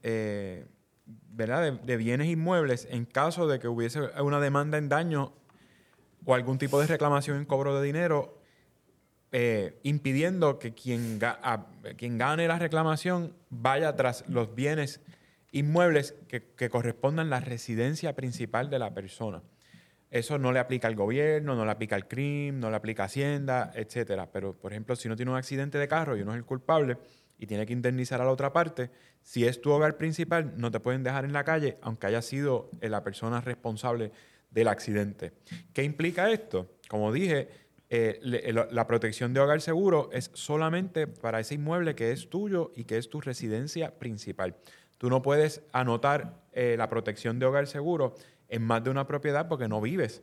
¿verdad? De, bienes inmuebles en caso de que hubiese una demanda en daño o algún tipo de reclamación en cobro de dinero eh, impidiendo que quien, quien, gane la reclamación vaya tras los bienes inmuebles que, correspondan a la residencia principal de la persona. Eso no le aplica al gobierno, no le aplica al crimen, no le aplica a Hacienda, etcétera. Pero, por ejemplo, si uno tiene un accidente de carro y uno es el culpable y tiene que indemnizar a la otra parte, si es tu hogar principal, no te pueden dejar en la calle, aunque haya sido la persona responsable del accidente. ¿Qué implica esto? Como dije, eh, eh, la protección de hogar seguro es solamente para ese inmueble que es tuyo y que es tu residencia principal. Tú no puedes anotar eh, la protección de hogar seguro en más de una propiedad porque no vives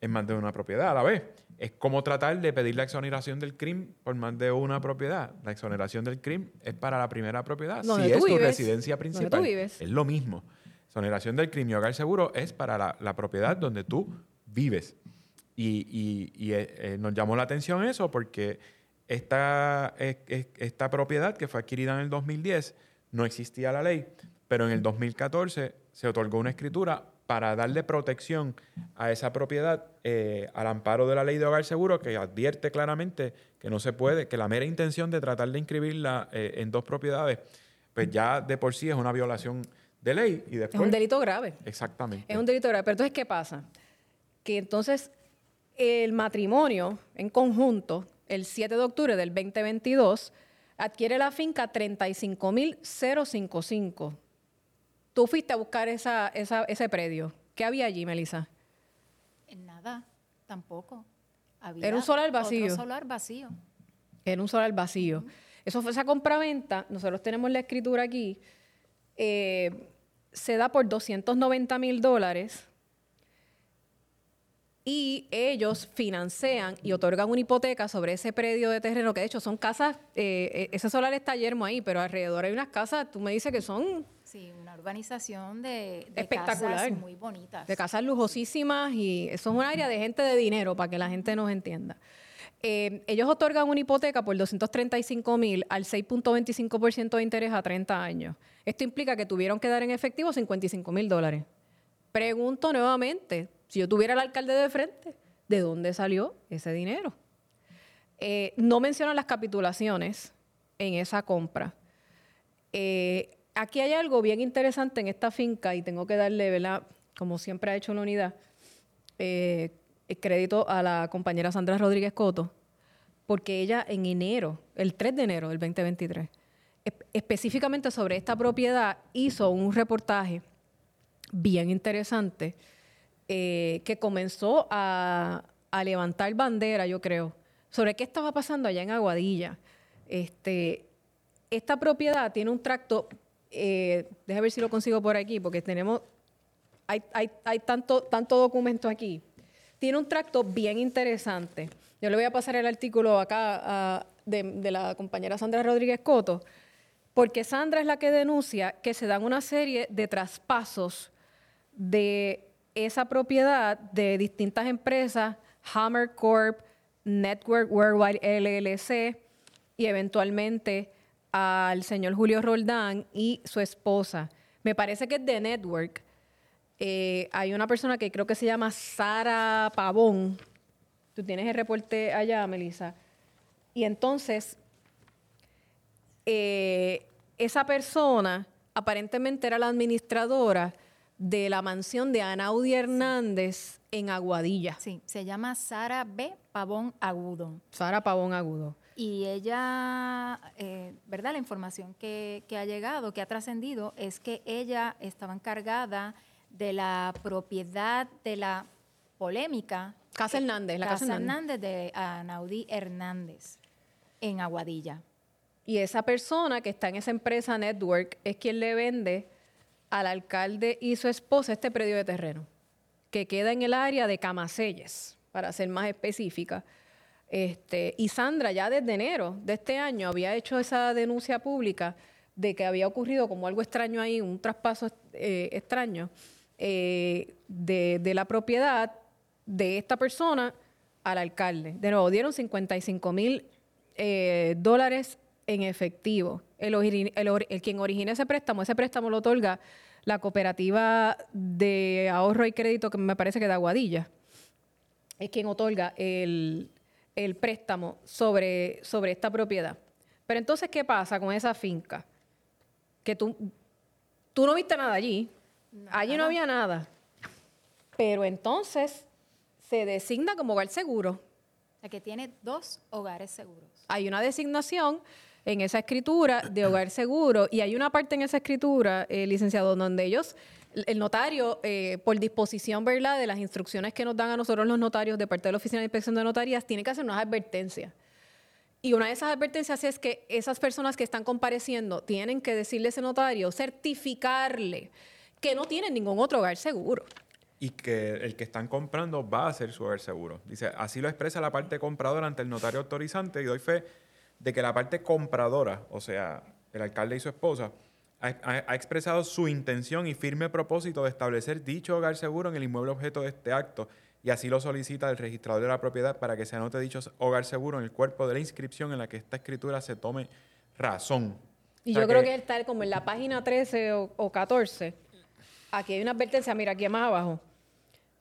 en más de una propiedad a la vez. Es como tratar de pedir la exoneración del crimen por más de una propiedad. La exoneración del crimen es para la primera propiedad. si es tu residencia principal, es lo mismo. Exoneración del crimen y hogar seguro es para la propiedad donde tú vives. Y, eh, eh, nos llamó la atención eso porque esta, esta propiedad que fue adquirida en el 2010 no existía la ley, pero en el 2014 se otorgó una escritura para darle protección a esa propiedad eh, al amparo de la ley de hogar seguro que advierte claramente que no se puede, que la mera intención de tratar de inscribirla en dos propiedades, pues ya de por sí es una violación de ley. Y después, es un delito grave. Exactamente. Es un delito grave. Pero entonces, ¿qué pasa? Que entonces el matrimonio en conjunto, el 7 de octubre del 2022, adquiere la finca 35.055. Tú fuiste a buscar esa, ese predio. ¿Qué había allí, Melissa? Nada, tampoco. Era un solar vacío. Otro solar vacío. Era un solar vacío. Eso fue esa compraventa. Nosotros tenemos la escritura aquí. Eh, se da por 290 mil dólares y ellos financian y otorgan una hipoteca sobre ese predio de terreno, que de hecho son casas, eh, eh, ese solar está yermo ahí, pero alrededor hay unas casas, tú me dices que son... Sí, una urbanización de, casas muy bonitas. De casas lujosísimas y eso es un área de gente de dinero, para que la gente nos entienda. Eh, ellos otorgan una hipoteca por 235 mil al 6.25% de interés a 30 años. Esto implica que tuvieron que dar en efectivo 55 mil dólares. Pregunto nuevamente, si yo tuviera al alcalde de frente, ¿de dónde salió ese dinero? Eh, no mencionan las capitulaciones en esa compra. Eh, aquí hay algo bien interesante en esta finca y tengo que darle. Como siempre ha hecho la unidad, eh, crédito a la compañera Sandra Rodríguez Coto, porque ella en enero, el 3 de enero del 2023, específicamente sobre esta propiedad, hizo un reportaje bien interesante eh, que comenzó a, levantar bandera, yo creo, sobre qué estaba pasando allá en Aguadilla. Este, esta propiedad tiene un tracto, eh, déjame ver si lo consigo por aquí, porque tenemos, hay, tanto, tanto documento aquí. Tiene un tracto bien interesante. Yo le voy a pasar el artículo acá de, de la compañera Sandra Rodríguez Coto, porque Sandra es la que denuncia que se dan una serie de traspasos de esa propiedad de distintas empresas, Hammer Corp, Network Worldwide LLC y eventualmente al señor Julio Roldán y su esposa. Me parece que es de Network. Eh, hay una persona que creo que se llama Sara Pavón. Tú tienes el reporte allá, Melissa. Y entonces, eh, esa persona aparentemente era la administradora de la mansión de Anaudi Hernández en Aguadilla. Sí, se llama Sara B. Pavón Agudo. Sara Pavón Agudo. Y ella, eh, ¿verdad? La información que, que ha llegado, que ha trascendido, es que ella estaba encargada de la propiedad de la polémica. Casa Hernández, la Casa, Casa Hernández. Hernández de Anaudí Hernández en Aguadilla. Y esa persona que está en esa empresa Network es quien le vende al alcalde y su esposa este predio de terreno, que queda en el área de Camaselles, para ser más específica. Este, y Sandra ya desde enero de este año había hecho esa denuncia pública de que había ocurrido como algo extraño ahí, un traspaso eh, extraño eh, de, la propiedad de esta persona al alcalde. De nuevo, dieron 55 mil eh, dólares en efectivo. El, quien origina ese préstamo, ese préstamo lo otorga la cooperativa de ahorro y crédito que me parece que de Aguadilla. Es quien otorga el, el préstamo sobre, sobre esta propiedad. Pero entonces, ¿qué pasa con esa finca? Que tú, tú no viste nada allí. Allí no había nada. Pero entonces se designa como hogar seguro. O sea, que tiene dos hogares seguros. Hay una designación en esa escritura de hogar seguro y hay una parte en esa escritura, eh, licenciado, donde ellos, el notario, eh, por disposición ¿verdad? de las instrucciones que nos dan a nosotros los notarios de parte de la Oficina de Inspección de Notarías, tiene que hacer unas advertencias. Y una de esas advertencias es que esas personas que están compareciendo tienen que decirle a ese notario, certificarle que no tienen ningún otro hogar seguro. Y que el que están comprando va a ser su hogar seguro. Dice, así lo expresa la parte compradora ante el notario autorizante y doy fe de que la parte compradora, o sea, el alcalde y su esposa, ha, ha- ha expresado su intención y firme propósito de establecer dicho hogar seguro en el inmueble objeto de este acto y así lo solicita el registrador de la propiedad para que se anote dicho hogar seguro en el cuerpo de la inscripción en la que esta escritura se tome razón. Y O sea yo creo que está como en la página 13 o, o 14. Aquí hay una advertencia, mira, aquí más abajo.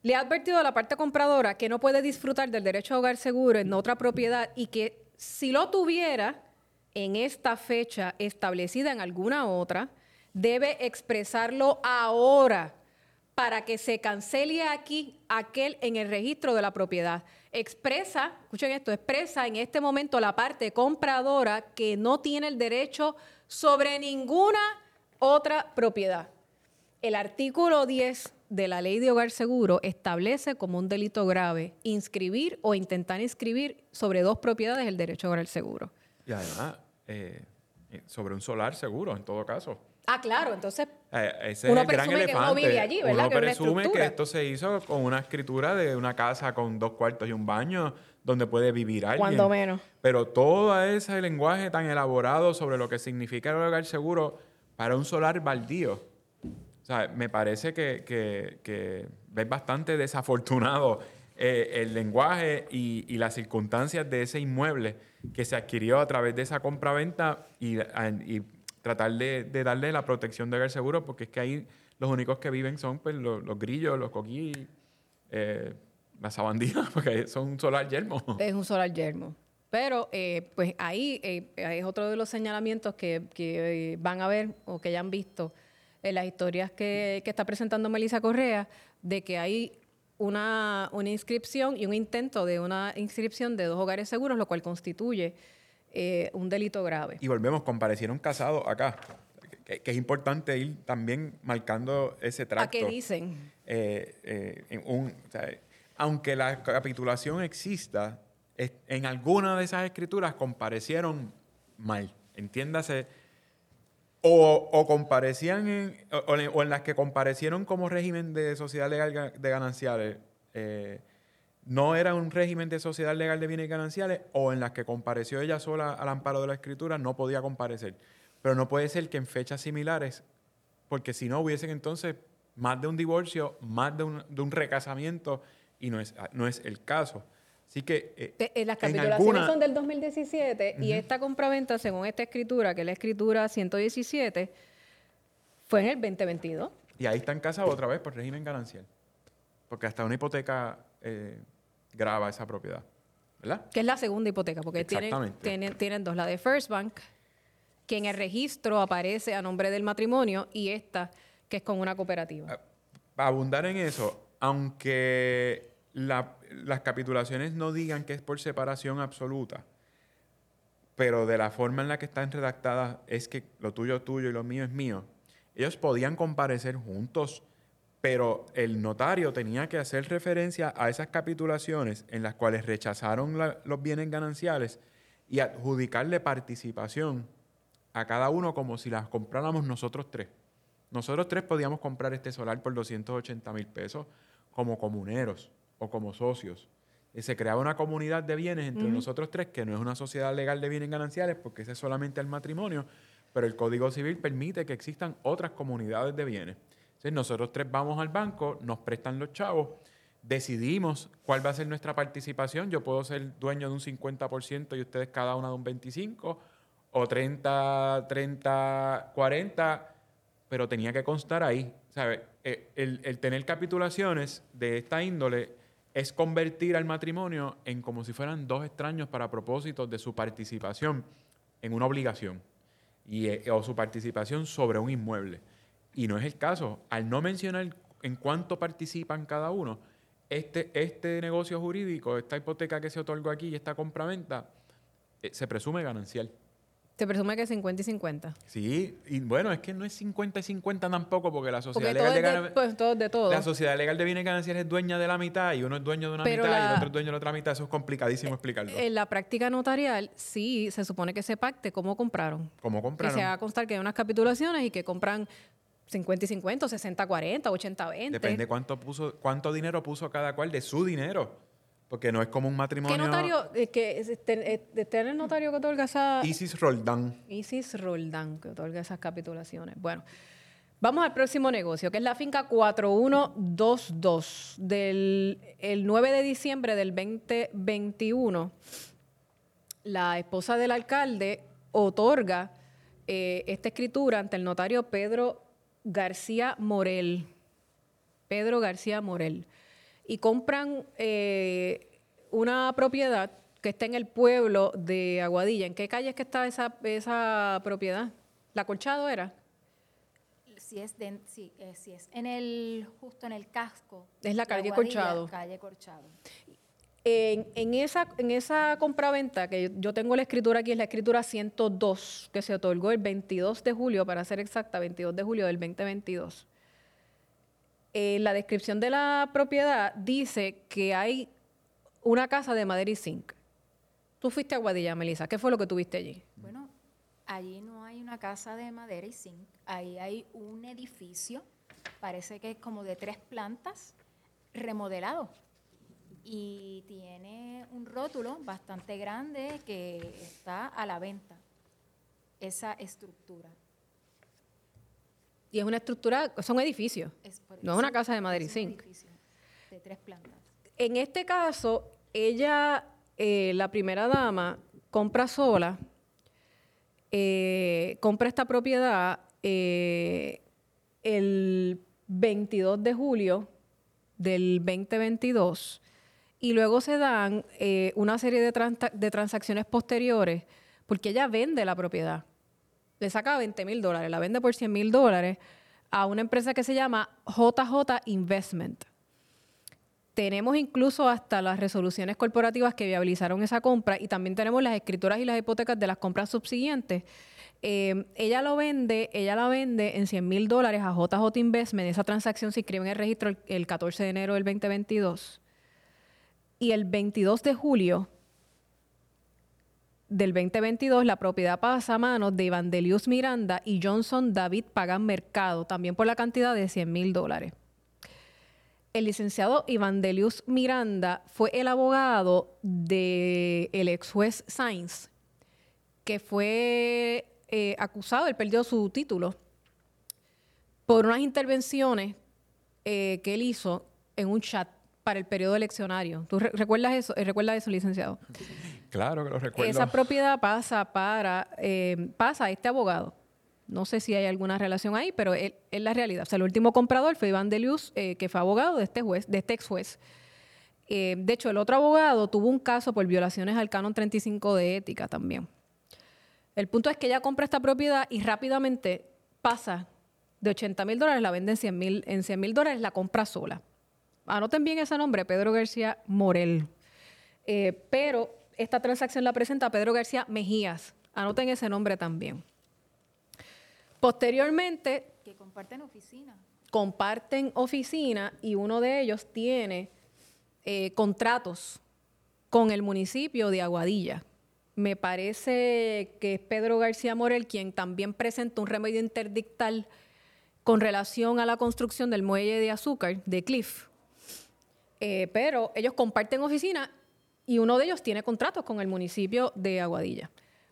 Le ha advertido a la parte compradora que no puede disfrutar del derecho a hogar seguro en otra propiedad y que si lo tuviera en esta fecha establecida en alguna otra, debe expresarlo ahora para que se cancele aquí aquel en el registro de la propiedad. Expresa, escuchen esto, expresa en este momento la parte compradora que no tiene el derecho sobre ninguna otra propiedad. El artículo 10 de la Ley de Hogar Seguro establece como un delito grave inscribir o intentar inscribir sobre dos propiedades el derecho a hogar seguro. Y además, eh, eh, sobre un solar seguro, en todo caso. Ah, claro, entonces Eh, ese Uno es el gran presume que uno vive allí, ¿verdad? Uno Que presume que esto se hizo con una escritura de una casa con dos cuartos y un baño donde puede vivir alguien. Cuando menos. Pero todo ese lenguaje tan elaborado sobre lo que significa el hogar seguro para un solar baldío. O sea, me parece que, que, que es bastante desafortunado eh, el lenguaje y, y las circunstancias de ese inmueble que se adquirió a través de esa compraventa y, y tratar de, de darle la protección de hogar seguro, porque es que ahí los únicos que viven son pues, los, los grillos, los coquí, eh, las sabandijas, [LAUGHS] porque son un solar yermo. es un solar yermo. Pero eh, pues ahí eh, es otro de los señalamientos que, que, van a ver o que ya han visto en las historias que, que está presentando Melissa Correa, de que hay una, una inscripción y un intento de una inscripción de dos hogares seguros, lo cual constituye eh, un delito grave. Y volvemos, comparecieron casados acá, que, que es importante ir también marcando ese tracto. ¿A qué dicen? eh, eh, en un- o sea, aunque la capitulación exista, en alguna de esas escrituras comparecieron mal. Entiéndase, o, o comparecían en, o, en- las que comparecieron como régimen de sociedad legal ga- de gananciales, eh, no era un régimen de sociedad legal de bienes gananciales, o en las que compareció ella sola al amparo de la escritura, no podía comparecer. Pero no puede ser que en fechas similares porque si no hubiesen entonces más de un divorcio, más de un, de un recasamiento, y no es, no es el caso. Así que eh, Te- eh, las en capitulaciones alguna- son del 2017 y esta compraventa, según esta escritura, que es la escritura 117, fue en el 2022. Y ahí están casados otra vez por régimen ganancial. Porque hasta una hipoteca eh, graba esa propiedad. ¿Verdad? que es la segunda hipoteca, porque tienen, tienen, tienen dos, la de First Bank, que en el registro aparece a nombre del matrimonio, y esta, que es con una cooperativa. Para abundar en eso, aunque la- las capitulaciones no digan que es por separación absoluta, pero de la forma en la que están redactadas es que lo tuyo es tuyo y lo mío es mío, ellos podían comparecer juntos, pero el notario tenía que hacer referencia a esas capitulaciones en las cuales rechazaron los bienes gananciales y adjudicarle participación a cada uno como si las compráramos nosotros tres. Nosotros tres podíamos comprar este solar por 280 mil pesos como comuneros o como socios. Y se creaba una comunidad de bienes entre nosotros tres, que no es una sociedad legal de bienes gananciales, porque ese es solamente el matrimonio, pero el Código Civil permite que existan otras comunidades de bienes. Entonces nosotros tres vamos al banco, nos prestan los chavos, decidimos cuál va a ser nuestra participación. Yo puedo ser dueño de un 50% y ustedes cada una de un 25%, o 30, 30, 40, pero tenía que constar ahí. ¿sabe? Eh, El, el tener capitulaciones de esta índole es convertir al matrimonio en como si fueran dos extraños para propósitos de su participación en una obligación y, eh, o su participación sobre un inmueble. Y no es el caso. Al no mencionar en cuánto participan cada uno, este, este negocio jurídico, esta hipoteca que se otorgó aquí y esta compraventa, eh, se presume ganancial. Se presume que es 50 y 50. Sí, y bueno, es que no es 50 y 50 tampoco, porque la sociedad, Porque legal de, de, pues, todo de todo. la sociedad legal de bienes gananciales es dueña de la mitad y uno es dueño de una Pero mitad y el otro es dueño de la otra mitad. Eso es complicadísimo explicarlo. En la práctica notarial, sí, se supone que se pacte cómo compraron. ¿Cómo Que compraron? se haga constar que hay unas capitulaciones y que compran 50 y 50, o 60 40, 80 20. Depende cuánto puso, cuánto dinero puso cada cual de su dinero. Porque no es como un matrimonio. ¿Qué notario, eh, que es- este, este es el notario que otorga esa... Isis Roldán. Isis Roldán, que otorga esas capitulaciones. Bueno, vamos al próximo negocio, que es la finca 4122 del el 9 de diciembre del 2021. La esposa del alcalde otorga eh, esta escritura ante el notario Pedro García Morel. Pedro García Morel. Y compran eh, una propiedad que está en el pueblo de Aguadilla. ¿En qué calle es que está esa, esa propiedad? ¿La Colchado era? Si es, de- sí, eh, es en el, justo en el casco. Es la calle Aguadilla. Calle. En, en esa, en esa compraventa, que yo, yo tengo la escritura aquí, es la escritura 102, que se otorgó el 22 de julio, para ser exacta, 22 de julio del 2022. Eh, la descripción de la propiedad dice que hay una casa de madera y zinc. Tú fuiste a Aguadilla, Melissa. ¿Qué fue lo que tuviste allí? Bueno, allí no hay una casa de madera y zinc. Ahí hay un edificio, parece que es como de tres plantas, remodelado. Y tiene un rótulo bastante grande que está a la venta, esa estructura. Y es una estructura, son edificios. Es por- No es una casa de un zinc. De tres plantas. En este caso, ella, eh, la primera dama, compra sola, eh, compra esta propiedad eh, el 22 de julio del 2022 y luego se dan eh, una serie de transacciones posteriores porque ella vende la propiedad. Le saca 20 mil dólares, la vende por 100 mil dólares a una empresa que se llama JJ Investment. Tenemos incluso hasta las resoluciones corporativas que viabilizaron esa compra y también tenemos las escrituras y las hipotecas de las compras subsiguientes. Eh, ella lo vende, ella la vende en 100 mil dólares a JJ Investment. Esa transacción se inscribe en el registro el, el 14 de enero del 2022. Y el 22 de julio del 2022, la propiedad pasa a manos de Ivandelius Miranda y Johnson David Pagan Mercado, también por la cantidad de 100 mil dólares. El licenciado Ivandelius Miranda fue el abogado del el ex juez Sainz, que fue eh, acusado, él perdió su título por unas intervenciones eh, que él hizo en un chat para el periodo eleccionario. ¿Tú re- recuerdas eso? Eh, ¿Recuerdas eso, licenciado? Claro que lo recuerdo. Esa propiedad pasa para eh, pasa a este abogado. No sé si hay alguna relación ahí, pero es la realidad. O sea, el último comprador fue Iván de Luz, eh, que fue abogado de este juez, de este ex juez. Eh, de hecho, el otro abogado tuvo un caso por violaciones al canon 35 de ética también. El punto es que ella compra esta propiedad y rápidamente pasa de 80 mil dólares, la vende en 100 mil en 100 mil dólares, la compra sola. Anoten bien ese nombre, Pedro García Morel. Eh, pero esta transacción la presenta Pedro García Mejías. Anoten ese nombre también. Posteriormente, Que comparten oficina. comparten oficina y uno de ellos tiene eh, contratos con el municipio de Aguadilla. Me parece que es Pedro García Morel quien también presenta un remedio interdictal con relación a la construcción del muelle de azúcar de Cliff. Eh, pero ellos comparten oficina y uno de ellos tiene contratos con el municipio de Aguadilla.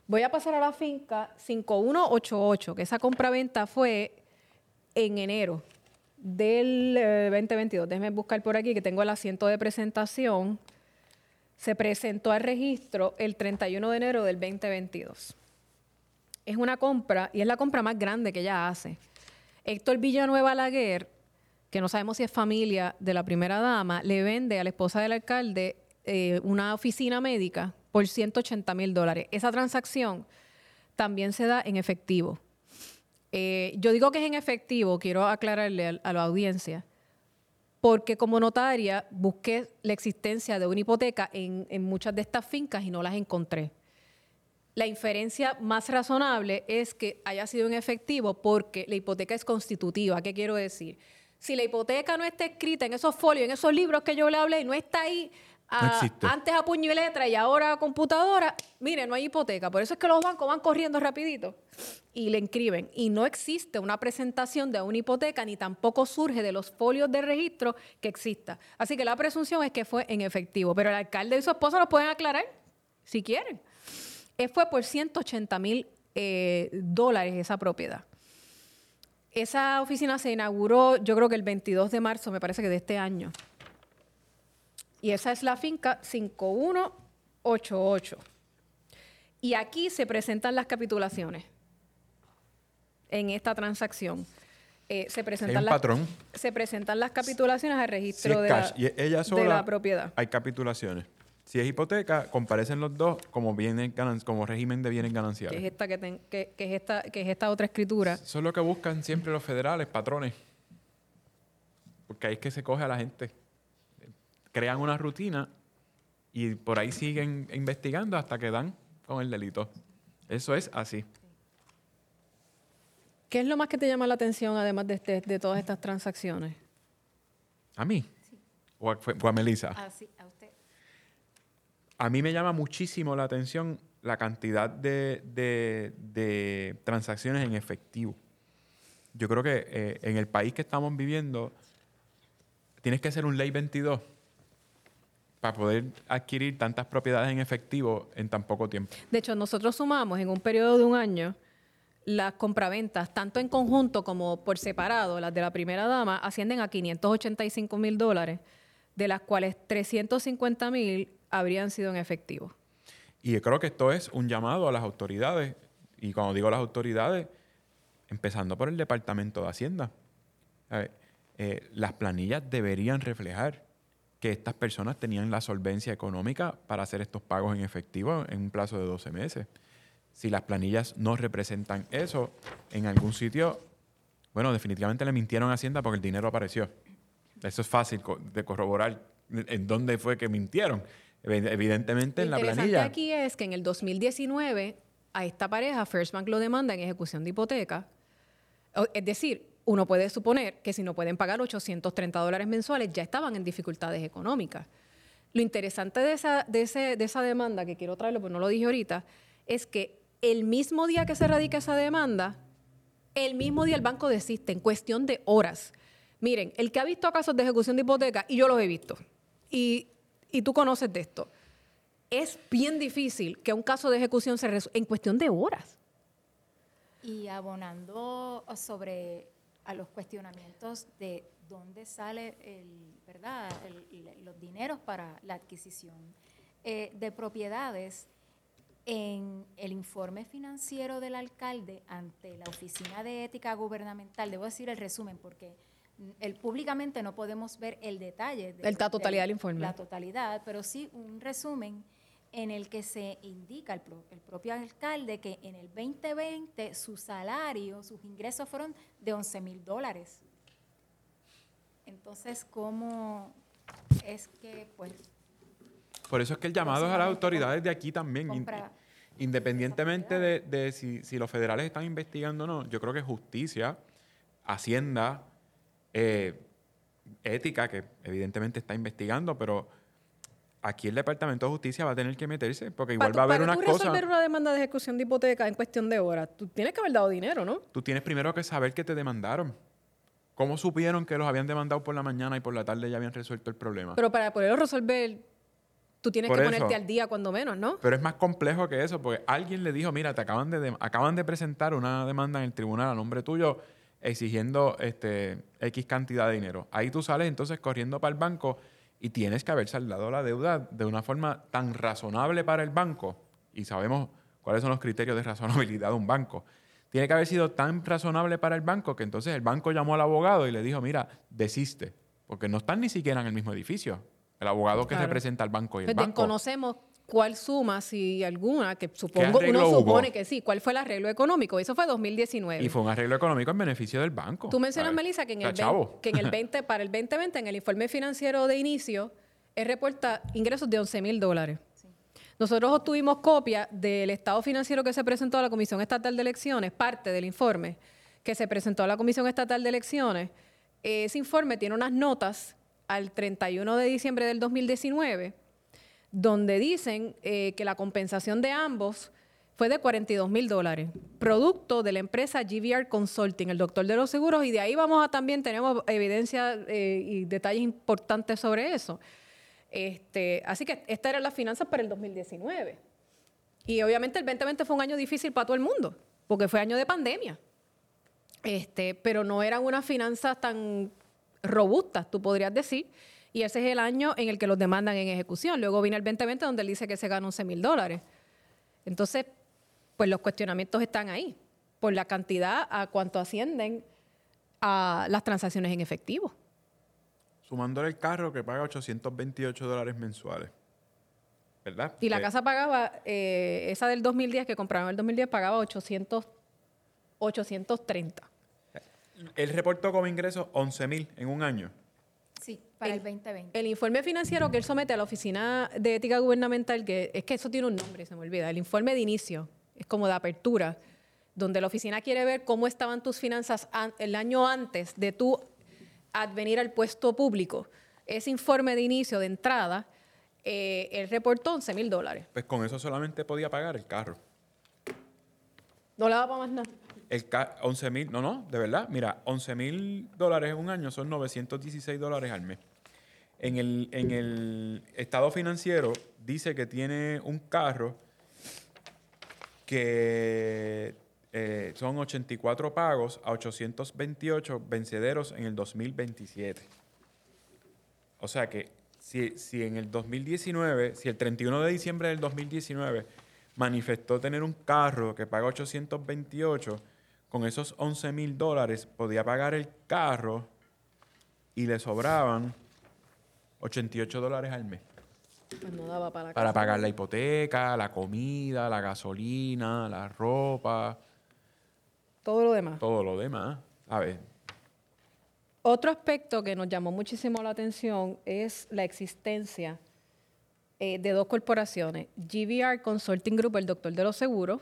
Voy a pasar a la finca 5188, que esa compraventa fue en enero del eh, 2022. Déjenme buscar por aquí que tengo el asiento de presentación. Se presentó al registro el 31 de enero del 2022. Es una compra y es la compra más grande que ella hace. Héctor Villanueva Laguer, que no sabemos si es familia de la primera dama, le vende a la esposa del alcalde eh, una oficina médica por 180 mil dólares. Esa transacción también se da en efectivo. Eh, yo digo que es en efectivo, quiero aclararle a, la audiencia, porque como notaria busqué la existencia de una hipoteca en, en muchas de estas fincas y no las encontré. La inferencia más razonable es que haya sido en efectivo porque la hipoteca es constitutiva. ¿Qué quiero decir? Si la hipoteca no está escrita en esos folios, en esos libros que yo le hablé, no está ahí a- No existe. antes a puño y letra y ahora a computadora, mire, no hay hipoteca. Por eso es que los bancos van corriendo rapidito y le inscriben. Y no existe una presentación de una hipoteca ni tampoco surge de los folios de registro que exista. Así que la presunción es que fue en efectivo. Pero el alcalde y su esposa lo pueden aclarar si quieren. Eh, fue por 180 mil eh, dólares esa propiedad. Esa oficina se inauguró, yo creo que el 22 de marzo, me parece que de este año. Y esa es la finca 5188. Y aquí se presentan las capitulaciones en esta transacción. Eh, se, Hay presentan un las, patrón. se presentan las capitulaciones al Si registro es de, cash la, y ella de la propiedad. hay capitulaciones. Si es hipoteca, comparecen los dos como bienes ganan- como régimen de bienes Que es gananciales. esta, que, ten- que- que es esta, que es esta otra escritura. Eso es lo que buscan siempre los federales, patrones. Porque ahí es que se coge a la gente. Crean una rutina y por ahí siguen investigando hasta que dan con el delito. Eso es así. ¿Qué es lo más que te llama la atención, además de, este- de todas estas transacciones? ¿A mí? ¿O a, fue- o a Melissa? Así, a usted. A mí me llama muchísimo la atención la cantidad de, de- de transacciones en efectivo. Yo creo que eh, en el país que estamos viviendo tienes que ser un ley 22 para poder adquirir tantas propiedades en efectivo en tan poco tiempo. De hecho, nosotros sumamos en un periodo de un año las compraventas, tanto en conjunto como por separado, las de la primera dama, ascienden a 585 mil dólares, de las cuales 350 mil habrían sido en efectivo. Y yo creo que esto es un llamado a las autoridades, y cuando digo las autoridades, empezando por el Departamento de Hacienda. Ver, eh, las planillas deberían reflejar que estas personas tenían la solvencia económica para hacer estos pagos en efectivo en un plazo de 12 meses. Si las planillas no representan eso en algún sitio, bueno, definitivamente le mintieron a Hacienda porque el dinero apareció. Eso es fácil de corroborar en dónde fue que mintieron. Evi- Evidentemente en Lo la interesante planilla. aquí es que en el 2019 a esta pareja First Bank lo demanda en ejecución de hipoteca. Es decir, uno puede suponer que si no pueden pagar 830 dólares mensuales ya estaban en dificultades económicas. Lo interesante de esa, de, ese- de esa demanda, que quiero traerlo, pues no lo dije ahorita, es que el mismo día que se radica esa demanda, el mismo día el banco desiste en cuestión de horas. Miren, el que ha visto casos de ejecución de hipoteca, y yo los he visto, y, y tú conoces de esto, es bien difícil que un caso de ejecución se resuelva en cuestión de horas. Y abonando sobre a los cuestionamientos de dónde sale el, ¿verdad? los dineros para la adquisición eh, de propiedades. En el informe financiero del alcalde ante la Oficina de Ética Gubernamental, debo decir el resumen porque el, públicamente no podemos ver el detalle. De, la totalidad del informe. La totalidad, pero sí un resumen en el que se indica el, el, propio alcalde que en el 2020 su salario, sus ingresos fueron de 11 mil dólares. Entonces, ¿cómo es que, pues... Por eso es que el llamado es a las autoridades de aquí también, independientemente de, si, los federales están investigando o no, yo creo que justicia, Hacienda, eh, ética, que evidentemente está investigando, pero aquí el Departamento de Justicia va a tener que meterse, porque igual va a haber unas cosas... Para resolver una demanda de ejecución de hipoteca en cuestión de horas, tú tienes que haber dado dinero, ¿no? Tú tienes primero que saber que te demandaron. ¿Cómo supieron que los habían demandado por la mañana y por la tarde ya habían resuelto el problema? Pero para poderlo resolver, tú tienes que ponerte al día cuando menos, ¿no? Pero es más complejo que eso, porque alguien le dijo, mira, te acaban de, acaban de presentar una demanda en el tribunal a nombre tuyo exigiendo este, X cantidad de dinero. Ahí tú sales entonces corriendo para el banco y tienes que haber saldado la deuda de una forma tan razonable para el banco, y sabemos cuáles son los criterios de razonabilidad de un banco, tiene que haber sido tan razonable para el banco que entonces el banco llamó al abogado y le dijo, mira, desiste, porque no están ni siquiera en el mismo edificio. El abogado que representa al banco y el pues banco. Conocemos cuál suma, si alguna, que supongo, uno supone que sí, cuál fue el arreglo económico. Eso fue 2019. Y fue un arreglo económico en beneficio del banco. Tú mencionas, Melissa, que en, el que en el [LAUGHS] 20, para el 2020, en el informe financiero de inicio, él reporta ingresos de 11 mil dólares. Nosotros obtuvimos copia del estado financiero que se presentó a la Comisión Estatal de Elecciones, parte del informe que se presentó a la Comisión Estatal de Elecciones. Ese informe tiene unas notas al 31 de diciembre del 2019, donde dicen eh, que la compensación de ambos fue de 42 mil dólares, producto de la empresa GVR Consulting, el doctor de los seguros, y de ahí vamos a también, tenemos evidencia eh, y detalles importantes sobre eso. Este, así que estas eran las finanzas para el 2019. Y obviamente el 2020 fue un año difícil para todo el mundo, porque fue año de pandemia. Este, pero no eran unas finanzas tan robustas, tú podrías decir. Y ese es el año en el que los demandan en ejecución. Luego viene el 2020 donde él dice que se gana 11 mil dólares. Entonces, pues los cuestionamientos están ahí, por la cantidad a cuánto ascienden a las transacciones en efectivo sumándole el carro que paga 828 dólares mensuales. ¿Verdad? Y la casa pagaba, eh, esa del 2010 que compraron en el 2010, pagaba 800, 830. Él reportó como ingreso 11 mil en un año. Sí, para el, 2020. El informe financiero que él somete a la Oficina de Ética Gubernamental, que es que eso tiene un nombre, se me olvida, el informe de inicio, es como de apertura, donde la oficina quiere ver cómo estaban tus finanzas el año antes de tú advenir al puesto público, ese informe de inicio, de entrada, eh, él reportó 11 mil dólares. Pues con eso solamente podía pagar el carro. No le daba más nada. El 11 mil, no, no, de verdad, mira, 11 mil dólares en un año son 916 dólares al mes. En el, en el estado financiero dice que tiene un carro que eh, son 84 pagos a 828 vencederos en el 2027. O sea que si, si en el 2019, si el 31 de diciembre del 2019 manifestó tener un carro que paga 828, con esos 11 mil dólares podía pagar el carro y le sobraban 88 dólares al mes. Pues no daba para, para pagar la hipoteca, la comida, la gasolina, la ropa. Todo lo demás. Todo lo demás. A ver. Otro aspecto que nos llamó muchísimo la atención es la existencia eh, de dos corporaciones. GVR Consulting Group, el doctor de los seguros,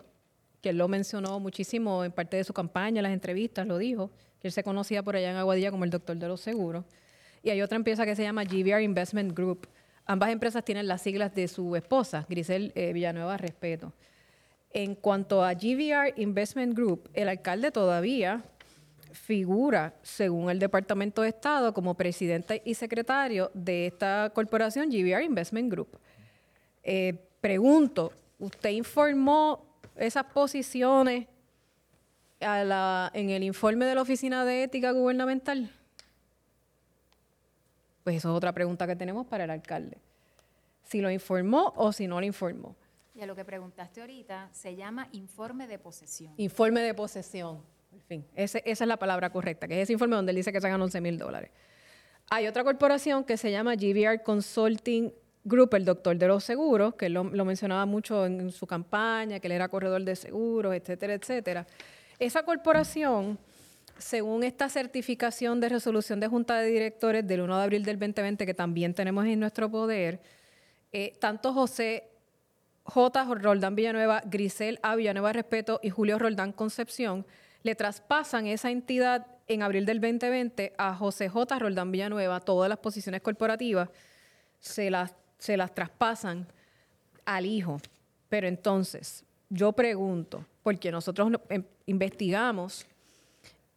que él lo mencionó muchísimo en parte de su campaña, en las entrevistas, lo dijo, que él se conocía por allá en Aguadilla como el doctor de los seguros. Y hay otra empresa que se llama GVR Investment Group. Ambas empresas tienen las siglas de su esposa, Grisel eh, Villanueva Respeto. En cuanto a GVR Investment Group, el alcalde todavía figura, según el Departamento de Estado, como presidente y secretario de esta corporación, GVR Investment Group. Eh, pregunto, ¿usted informó esas posiciones en el informe de la Oficina de Ética Gubernamental? Pues eso es otra pregunta que tenemos para el alcalde. Si lo informó o si no lo informó. Y a lo que preguntaste ahorita, se llama informe de posesión. Informe de posesión. En fin, ese- esa es la palabra correcta, que es ese informe donde él dice que se ganan 11 mil dólares. Hay otra corporación que se llama GBR Consulting Group, el doctor de los seguros, que lo, lo mencionaba mucho en, en su campaña, que él era corredor de seguros, etcétera, etcétera. Esa corporación, según esta certificación de resolución de Junta de Directores del 1 de abril del 2020, que también tenemos en nuestro poder, eh, tanto José J. Roldán Villanueva, Grisel A. Villanueva Respeto y Julio Roldán Concepción le traspasan esa entidad en abril del 2020 a José J. Roldán Villanueva, todas las posiciones corporativas se las, se las traspasan al hijo. Pero entonces, yo pregunto, porque nosotros no- em- investigamos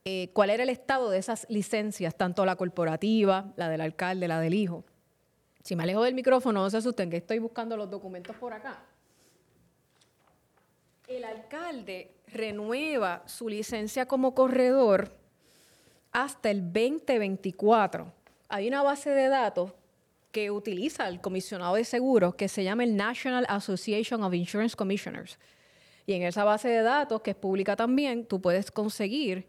eh, cuál era el estado de esas licencias, tanto la corporativa, la del alcalde, la del hijo. Si me alejo del micrófono, no se asusten, que estoy buscando los documentos por acá. El alcalde renueva su licencia como corredor hasta el 2024. Hay una base de datos que utiliza el comisionado de seguros que se llama el National Association of Insurance Commissioners. Y en esa base de datos, que es pública también, tú puedes conseguir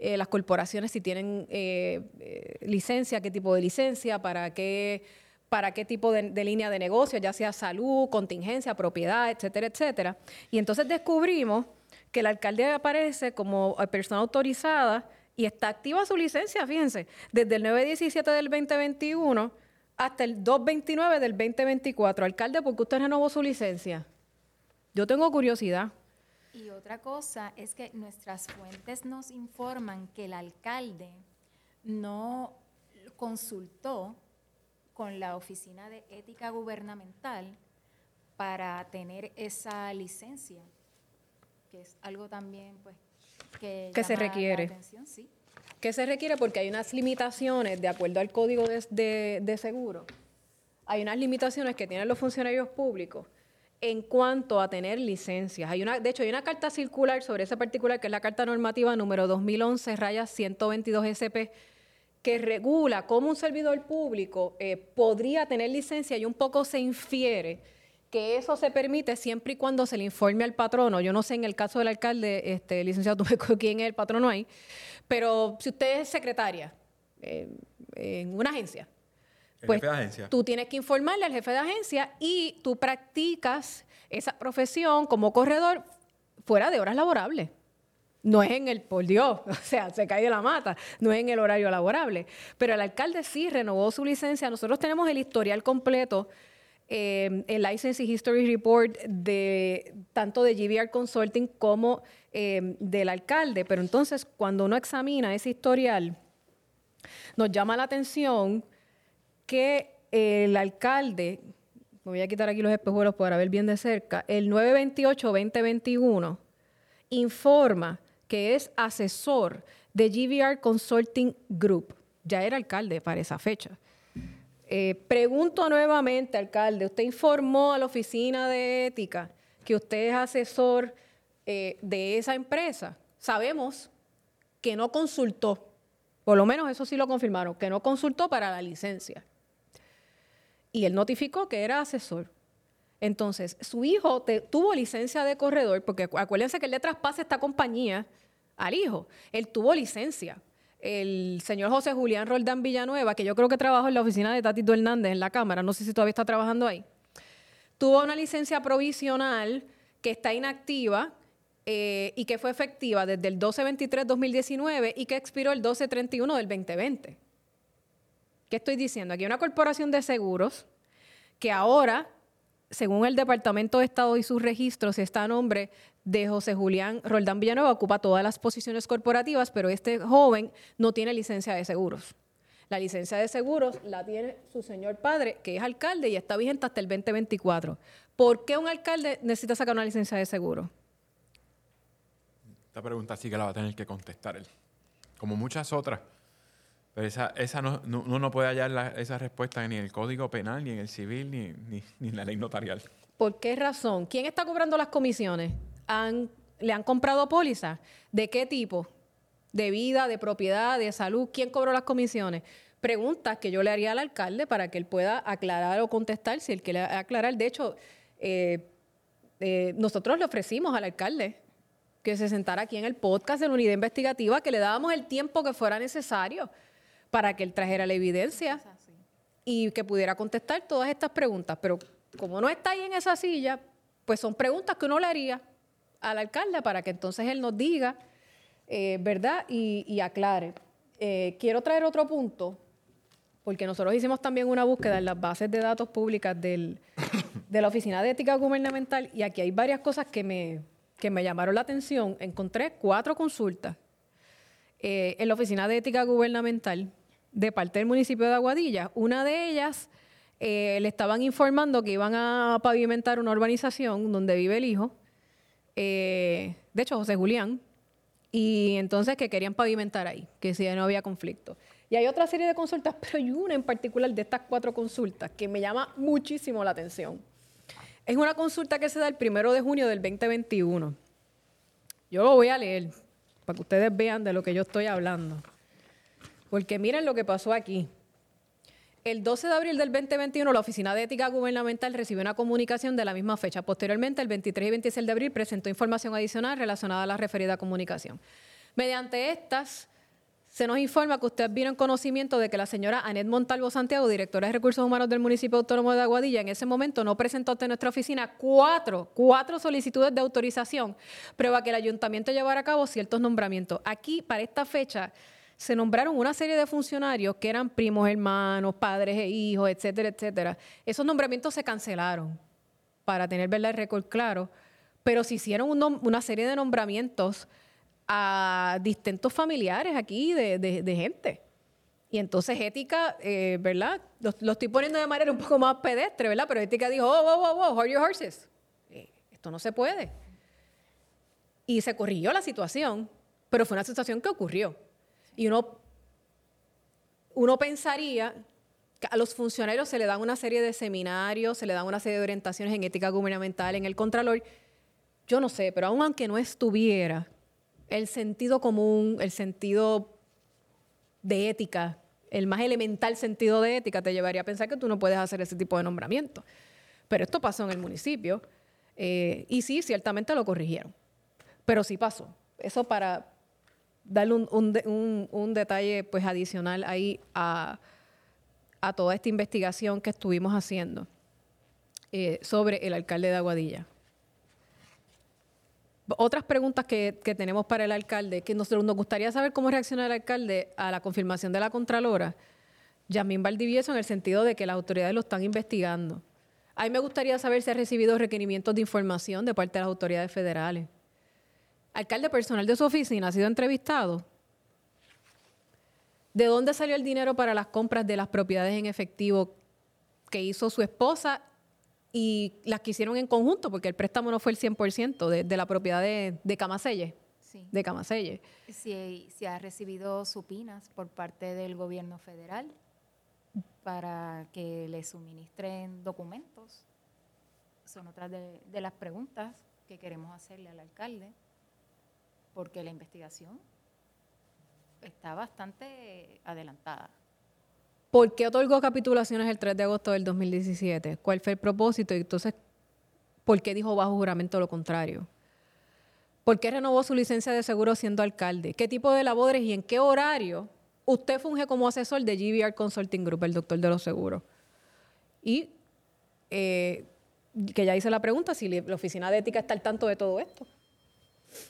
eh, las corporaciones si tienen eh, eh, licencia, qué tipo de licencia, para qué, para qué tipo de, línea de negocio, ya sea salud, contingencia, propiedad, etcétera, etcétera. Y entonces descubrimos que el alcalde aparece como persona autorizada y está activa su licencia, fíjense, desde el 9-17 del 2021 hasta el 2-29 del 2024. Alcalde, ¿por qué usted renovó su licencia? Yo tengo curiosidad. Y otra cosa es que nuestras fuentes nos informan que el alcalde no consultó con la Oficina de Ética Gubernamental para tener esa licencia, que es algo también pues que, Que se requiere. atención, sí. ¿Qué se requiere? Porque hay unas limitaciones, de acuerdo al código de, de- de seguro, hay unas limitaciones que tienen los funcionarios públicos en cuanto a tener licencias. Hay una, de hecho, hay una carta circular sobre ese particular, que es la carta normativa número 2011, raya 122 SP, que regula cómo un servidor público eh, podría tener licencia y un poco se infiere que eso se permite siempre y cuando se le informe al patrono. Yo no sé en el caso del alcalde, este, licenciado, tú [LAUGHS] quién es el patrono ahí, pero si usted es secretaria eh, en una agencia, pues jefe de agencia. tú tienes que informarle al jefe de agencia y tú practicas esa profesión como corredor fuera de horas laborables. No es en el, por Dios, [LAUGHS] o sea, se cae de la mata, no es en el horario laborable. Pero el alcalde sí renovó su licencia. Nosotros tenemos el historial completo, eh, el License History Report de tanto de GBR Consulting como eh, del alcalde. Pero entonces, cuando uno examina ese historial, nos llama la atención que el alcalde, me voy a quitar aquí los espejuelos para ver bien de cerca, el 928-2021 informa que es asesor de GVR Consulting Group. Ya era alcalde para esa fecha. Eh, pregunto nuevamente, alcalde, ¿usted informó a la oficina de ética que usted es asesor eh, de esa empresa? Sabemos que no consultó, por lo menos eso sí lo confirmaron, que no consultó para la licencia. Y él notificó que era asesor. Entonces, su hijo tuvo licencia de corredor, porque acu- acuérdense que él le traspasa esta compañía al hijo. Él tuvo licencia. El señor José Julián Roldán Villanueva, que yo creo que trabajó en la oficina de Tatito Hernández en la Cámara, no sé si todavía está trabajando ahí, tuvo una licencia provisional que está inactiva eh, y que fue efectiva desde el 12-23-2019 y que expiró el 12-31 del 2020. ¿Qué estoy diciendo? Aquí hay una corporación de seguros que ahora, según el Departamento de Estado y sus registros, está a nombre de José Julián Roldán Villanueva, ocupa todas las posiciones corporativas, pero este joven no tiene licencia de seguros. La licencia de seguros la tiene su señor padre, que es alcalde y está vigente hasta el 2024. ¿Por qué un alcalde necesita sacar una licencia de seguro? Esta pregunta sí que la va a tener que contestar él. Como muchas otras. Pero esa, esa no, no- uno no puede hallar la- esa respuesta ni en el Código Penal, ni en el Civil, ni, ni- ni en la ley notarial. ¿Por qué razón? ¿Quién está cobrando las comisiones? Le han comprado pólizas. ¿De qué tipo? ¿De vida, de propiedad, de salud? ¿Quién cobró las comisiones? Preguntas que yo le haría al alcalde para que él pueda aclarar o contestar si él quiere aclarar. De hecho, eh, eh, nosotros le ofrecimos al alcalde que se sentara aquí en el podcast de la unidad investigativa, que le dábamos el tiempo que fuera necesario para que él trajera la evidencia y que pudiera contestar todas estas preguntas. Pero como no está ahí en esa silla, pues son preguntas que uno le haría al alcalde para que entonces él nos diga, eh, ¿verdad? Y, aclare. Eh, quiero traer otro punto, porque nosotros hicimos también una búsqueda en las bases de datos públicas del, [LAUGHS] de la Oficina de Ética Gubernamental y aquí hay varias cosas que me, que me llamaron la atención. Encontré cuatro consultas eh, en la Oficina de Ética Gubernamental de parte del municipio de Aguadilla. Una de ellas le estaban informando que iban a pavimentar una urbanización donde vive el hijo eh, de hecho José Julián, y entonces que querían pavimentar ahí, que si no había conflicto. Y hay otra serie de consultas, [LAUGHS] pero hay una en particular de estas cuatro consultas que me llama muchísimo la atención. Es una consulta que se da el primero de junio del 2021. Yo lo voy a leer para que ustedes vean de lo que yo estoy hablando. Porque miren lo que pasó aquí. El 12 de abril del 2021, la Oficina de Ética Gubernamental recibió una comunicación de la misma fecha. Posteriormente, el 23 y 26 de abril, presentó información adicional relacionada a la referida comunicación. Mediante estas, se nos informa que usted vino en conocimiento de que la señora Anet Montalvo Santiago, directora de Recursos Humanos del municipio autónomo de Aguadilla, en ese momento no presentó ante nuestra oficina cuatro, cuatro solicitudes de autorización, prueba que el ayuntamiento llevara a cabo ciertos nombramientos. Aquí, para esta fecha, se nombraron una serie de funcionarios que eran primos, hermanos, padres e hijos, etcétera, etcétera. Esos nombramientos se cancelaron para tener el récord claro, pero se hicieron una serie de nombramientos a distintos familiares aquí de, gente. Y entonces ética, eh, ¿verdad? Lo, estoy poniendo de manera un poco más pedestre, ¿verdad? Pero ética dijo, oh, oh, oh, oh, hold your horses. Eh, esto no se puede. Y se corrigió la situación, pero fue una situación que ocurrió. Y uno, uno pensaría que a los funcionarios se le dan una serie de seminarios, se le dan una serie de orientaciones en ética gubernamental, en el Contralor. Yo no sé, pero aun aunque no estuviera, el sentido común, el sentido de ética, el más elemental sentido de ética te llevaría a pensar que tú no puedes hacer ese tipo de nombramiento. Pero esto pasó en el municipio eh, y sí, ciertamente lo corrigieron. Pero sí pasó. Eso para, darle un, detalle pues adicional ahí a, toda esta investigación que estuvimos haciendo eh, sobre el alcalde de Aguadilla. Otras preguntas que, tenemos para el alcalde, que nos, nos gustaría saber cómo reacciona el alcalde a la confirmación de la Contralora, Yamín Valdivieso, en el sentido de que las autoridades lo están investigando. A mí me gustaría saber si ha recibido requerimientos de información de parte de las autoridades federales alcalde personal de su oficina ha sido entrevistado. ¿De dónde salió el dinero para las compras de las propiedades en efectivo que hizo su esposa y las que hicieron en conjunto? Porque el préstamo no fue el 100% de, de la propiedad de, de Camaselle. Sí. De Camaselle. Si, si ha recibido supinas por parte del gobierno federal para que le suministren documentos. Son otras de, de las preguntas que queremos hacerle al alcalde porque la investigación está bastante adelantada. ¿Por qué otorgó capitulaciones el 3 de agosto del 2017? ¿Cuál fue el propósito? Y entonces, ¿por qué dijo bajo juramento lo contrario? ¿Por qué renovó su licencia de seguro siendo alcalde? ¿Qué tipo de labores y en qué horario usted funge como asesor de GBR Consulting Group, el doctor de los seguros? Y eh, que ya hice la pregunta, si la oficina de ética está al tanto de todo esto.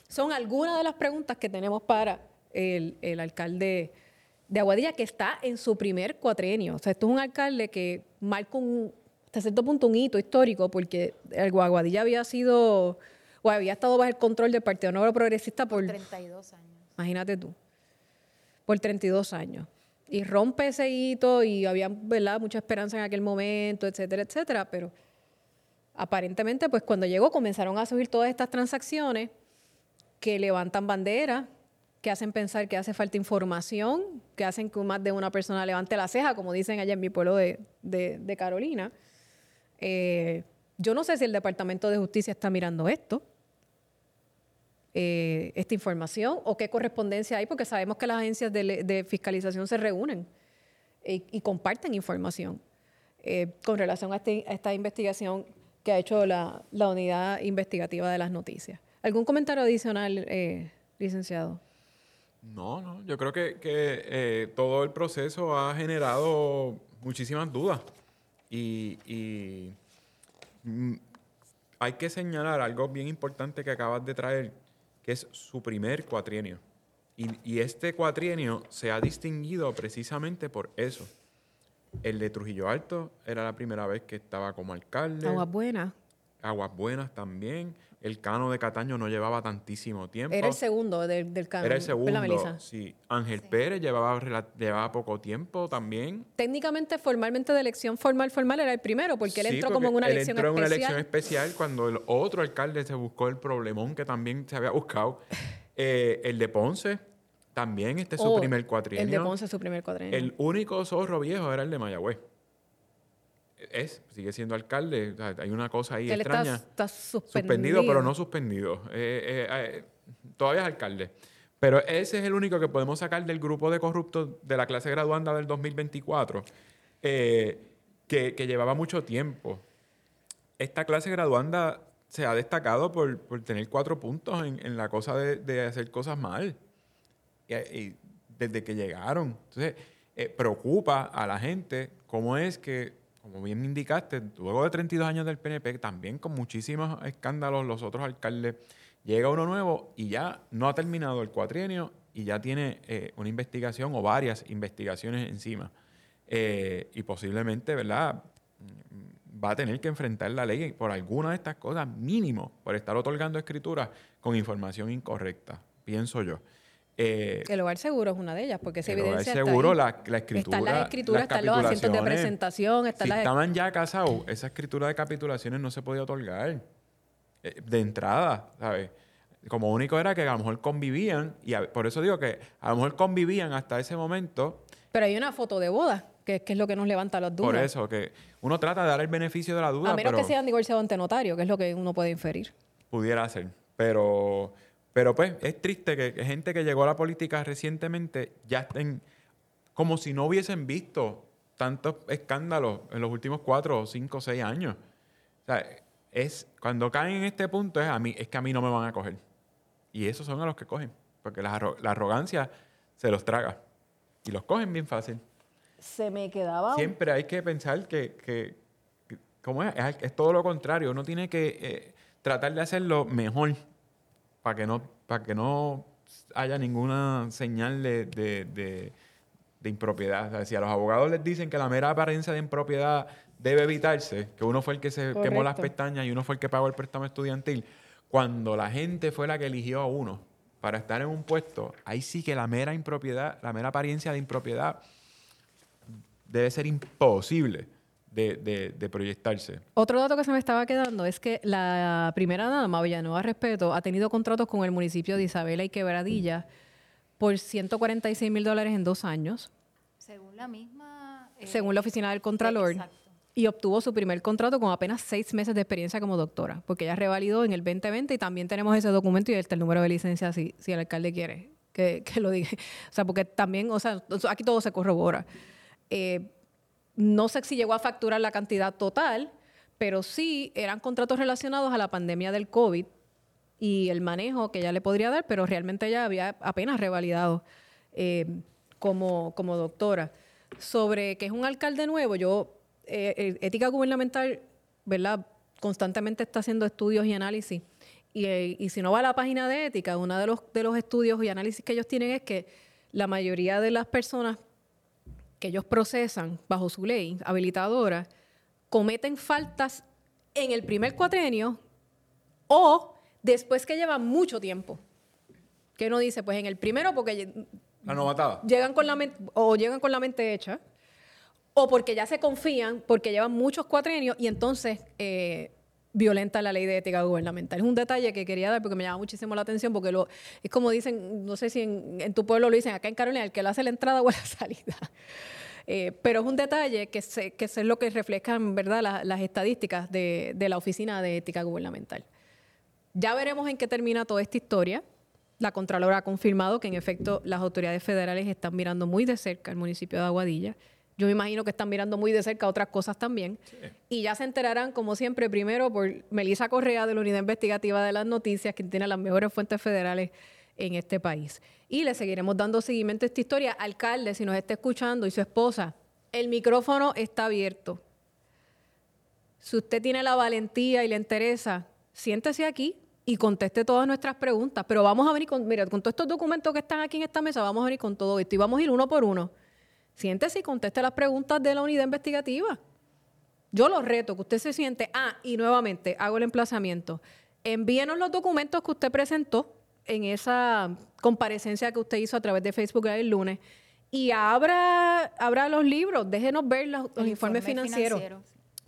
Son algunas de las preguntas que tenemos para el, alcalde de Aguadilla, que está en su primer cuatrienio. O sea, esto es un alcalde que marca un, hasta cierto punto un hito histórico, porque el Aguadilla había sido, o había estado bajo el control del Partido Nuevo Progresista por... 32 años. Imagínate tú. Por 32 años. Y rompe ese hito y había, ¿verdad?, mucha esperanza en aquel momento, etcétera, etcétera, pero aparentemente, pues cuando llegó comenzaron a subir todas estas transacciones que levantan bandera, que hacen pensar que hace falta información, que hacen que más de una persona levante la ceja, como dicen allá en mi pueblo de, Carolina. Eh, yo no sé si el Departamento de Justicia está mirando esto. eh, esta información o qué correspondencia hay, porque sabemos que las agencias de, de fiscalización se reúnen y, y comparten información eh, con relación a, este- a esta investigación que ha hecho la, la unidad investigativa de las noticias. ¿Algún comentario adicional, eh, licenciado? No, no, yo creo que, que, eh, todo el proceso ha generado muchísimas dudas y, y, mm, hay que señalar algo bien importante que acabas de traer, que es su primer cuatrienio. Y, y este cuatrienio se ha distinguido precisamente por eso. El de Trujillo Alto era la primera vez que estaba como alcalde. Aguas Buenas. Aguas Buenas también. El Cano de Cataño no llevaba tantísimo tiempo. Era el segundo del, del canon. Era el ¿verdad, segundo, Melissa? sí. Ángel Pérez llevaba, llevaba poco tiempo también. Técnicamente, formalmente de elección formal, formal era el primero, porque él Sí, entró como en una él elección entró en una especial. elección especial cuando el otro alcalde se buscó el problemón que también se había buscado. Eh, el de Ponce, también este es su Oh, primer cuatrienio. El de Ponce es su primer cuatrienio. El único zorro viejo era el de Mayagüez. Es, sigue siendo alcalde. o sea, hay una cosa ahí él está, extraña. está suspendido. Suspendido, pero no suspendido. Eh, eh, eh, todavía es alcalde. Pero ese es el único que podemos sacar del grupo de corruptos de la clase graduanda del 2024, eh, que, que llevaba mucho tiempo. Esta clase graduanda se ha destacado por, por tener cuatro puntos en, en la cosa de, de hacer cosas mal. Y, y desde que llegaron. Entonces, preocupa a la gente cómo es que, como bien me indicaste, luego de 32 años del PNP, también con muchísimos escándalos, los otros alcaldes, llega uno nuevo y ya no ha terminado el cuatrienio y ya tiene eh, una investigación o varias investigaciones encima. Eh, y posiblemente, ¿verdad? Mm, Va a tener que enfrentar la ley por alguna de estas cosas, mínimo, por estar otorgando escrituras con información incorrecta, pienso yo. Eh, El hogar seguro es una de ellas, porque esa el hogar evidencia está seguro, ahí. la, la escritura. Están las escrituras, las están los asientos de presentación, están Si las... estaban ya casados, esa escritura de capitulaciones no se podía otorgar eh, de entrada, ¿sabes? Como único era que a lo mejor convivían, y a- por eso digo que a lo mejor convivían hasta ese momento, Pero hay una foto de boda, que, que es lo que nos levanta las dudas. por eso, que uno trata de dar el beneficio de la duda, A menos pero que se hayan divorciado ante notario, que es lo que uno puede inferir. pudiera ser. Pero, pero pues es triste que, gente que llegó a la política recientemente ya estén como si no hubiesen visto tantos escándalos en los últimos cuatro, cinco, seis años. O sea, es, cuando caen en este punto es, a mí, es que a mí no me van a coger. Y esos son a los que cogen. Porque la, arro- la arrogancia se los traga. Y los cogen bien fácil. Se me quedaba... Siempre hay que pensar que, que- que- ¿cómo es? es? es todo lo contrario. Uno tiene que eh, tratar de hacerlo mejor para que no, para que no haya ninguna señal de, de- de- de impropiedad. O sea, si a los abogados les dicen que la mera apariencia de impropiedad debe evitarse, que uno fue el que se quemó las Correcto. pestañas y uno fue el que pagó el préstamo estudiantil, cuando la gente fue la que eligió a uno para estar en un puesto, ahí sí que la mera impropiedad, la mera apariencia de impropiedad debe ser imposible de, de- de proyectarse. Otro dato que se me estaba quedando es que la primera dama, Villanueva Respeto, ha tenido contratos con el municipio de Isabela y Quebradilla por 146 mil dólares en dos años, Según la misma... eh, según la oficina del Contralor, Exacto. y obtuvo su primer contrato con apenas seis meses de experiencia como doctora, porque ella revalidó en el 2020 y también tenemos ese documento y está el número de licencia si, si el alcalde quiere que, que lo diga. [LAUGHS] O sea, porque también, o sea, aquí todo se corrobora. Eh, no sé si llegó a facturar la cantidad total, pero sí eran contratos relacionados a la pandemia del COVID y el manejo que ella le podría dar, pero realmente ella había apenas revalidado eh, como, como doctora. Sobre que es un alcalde nuevo, yo, eh, eh, ética gubernamental, ¿verdad? Constantemente está haciendo estudios y análisis. Y, y si no va a la página de ética, uno de los, de los estudios y análisis que ellos tienen es que la mayoría de las personas que ellos procesan bajo su ley habilitadora cometen faltas en el primer cuatrenio o después que llevan mucho tiempo. Que uno dice, pues en el primero porque La novatada. llegan con la mente o llegan con la mente hecha o porque ya se confían porque llevan muchos cuatrenios y entonces eh, violenta la ley de ética gubernamental. Es un detalle que quería dar porque me llama muchísimo la atención porque lo, es como dicen, no sé si en, en tu pueblo lo dicen, acá en Carolina, el que le hace la entrada [LAUGHS] o la salida. Eh, pero es un detalle que, se, que es lo que reflejan ¿verdad? La- las estadísticas de, de la Oficina de Ética Gubernamental. Ya veremos en qué termina toda esta historia. La Contralora ha confirmado que en efecto las autoridades federales están mirando muy de cerca el municipio de Aguadilla. Yo me imagino que están mirando muy de cerca otras cosas también. Y ya se enterarán, como siempre, primero por Melisa Correa de la Unidad Investigativa de las Noticias, quien tiene las mejores fuentes federales en este país. Y le seguiremos dando seguimiento a esta historia. Alcalde, si nos está escuchando, y su esposa, el micrófono está abierto. Si usted tiene la valentía y le interesa, siéntese aquí y conteste todas nuestras preguntas. Pero vamos a venir con, mira, con todos estos documentos que están aquí en esta mesa, vamos a venir con todo esto y vamos a ir uno por uno. Siéntese y conteste las preguntas de la unidad investigativa. Yo los reto, que usted se siente. Ah, y nuevamente hago el emplazamiento. Envíenos los documentos que usted presentó en esa comparecencia que usted hizo a través de Facebook el lunes y abra, abra los libros, déjenos ver los, informes financieros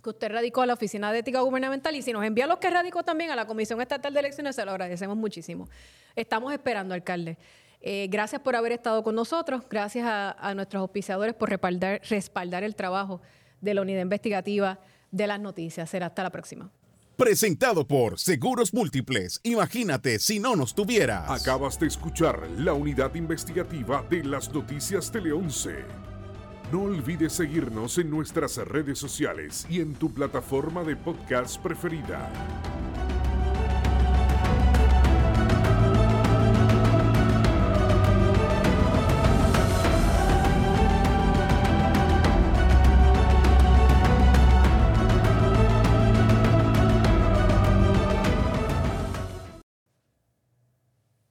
que usted radicó a la Oficina de Ética Gubernamental y si nos envía los que radicó también a la Comisión Estatal de Elecciones, se lo agradecemos muchísimo. Estamos esperando, alcalde. Eh, gracias por haber estado con nosotros, gracias a, nuestros auspiciadores por respaldar, respaldar el trabajo de la unidad investigativa de las noticias. Será hasta la próxima. Presentado por Seguros Múltiples. Imagínate si no nos tuvieras. Acabas de escuchar la unidad investigativa de las noticias Tele 11. No olvides seguirnos en nuestras redes sociales y en tu plataforma de podcast preferida.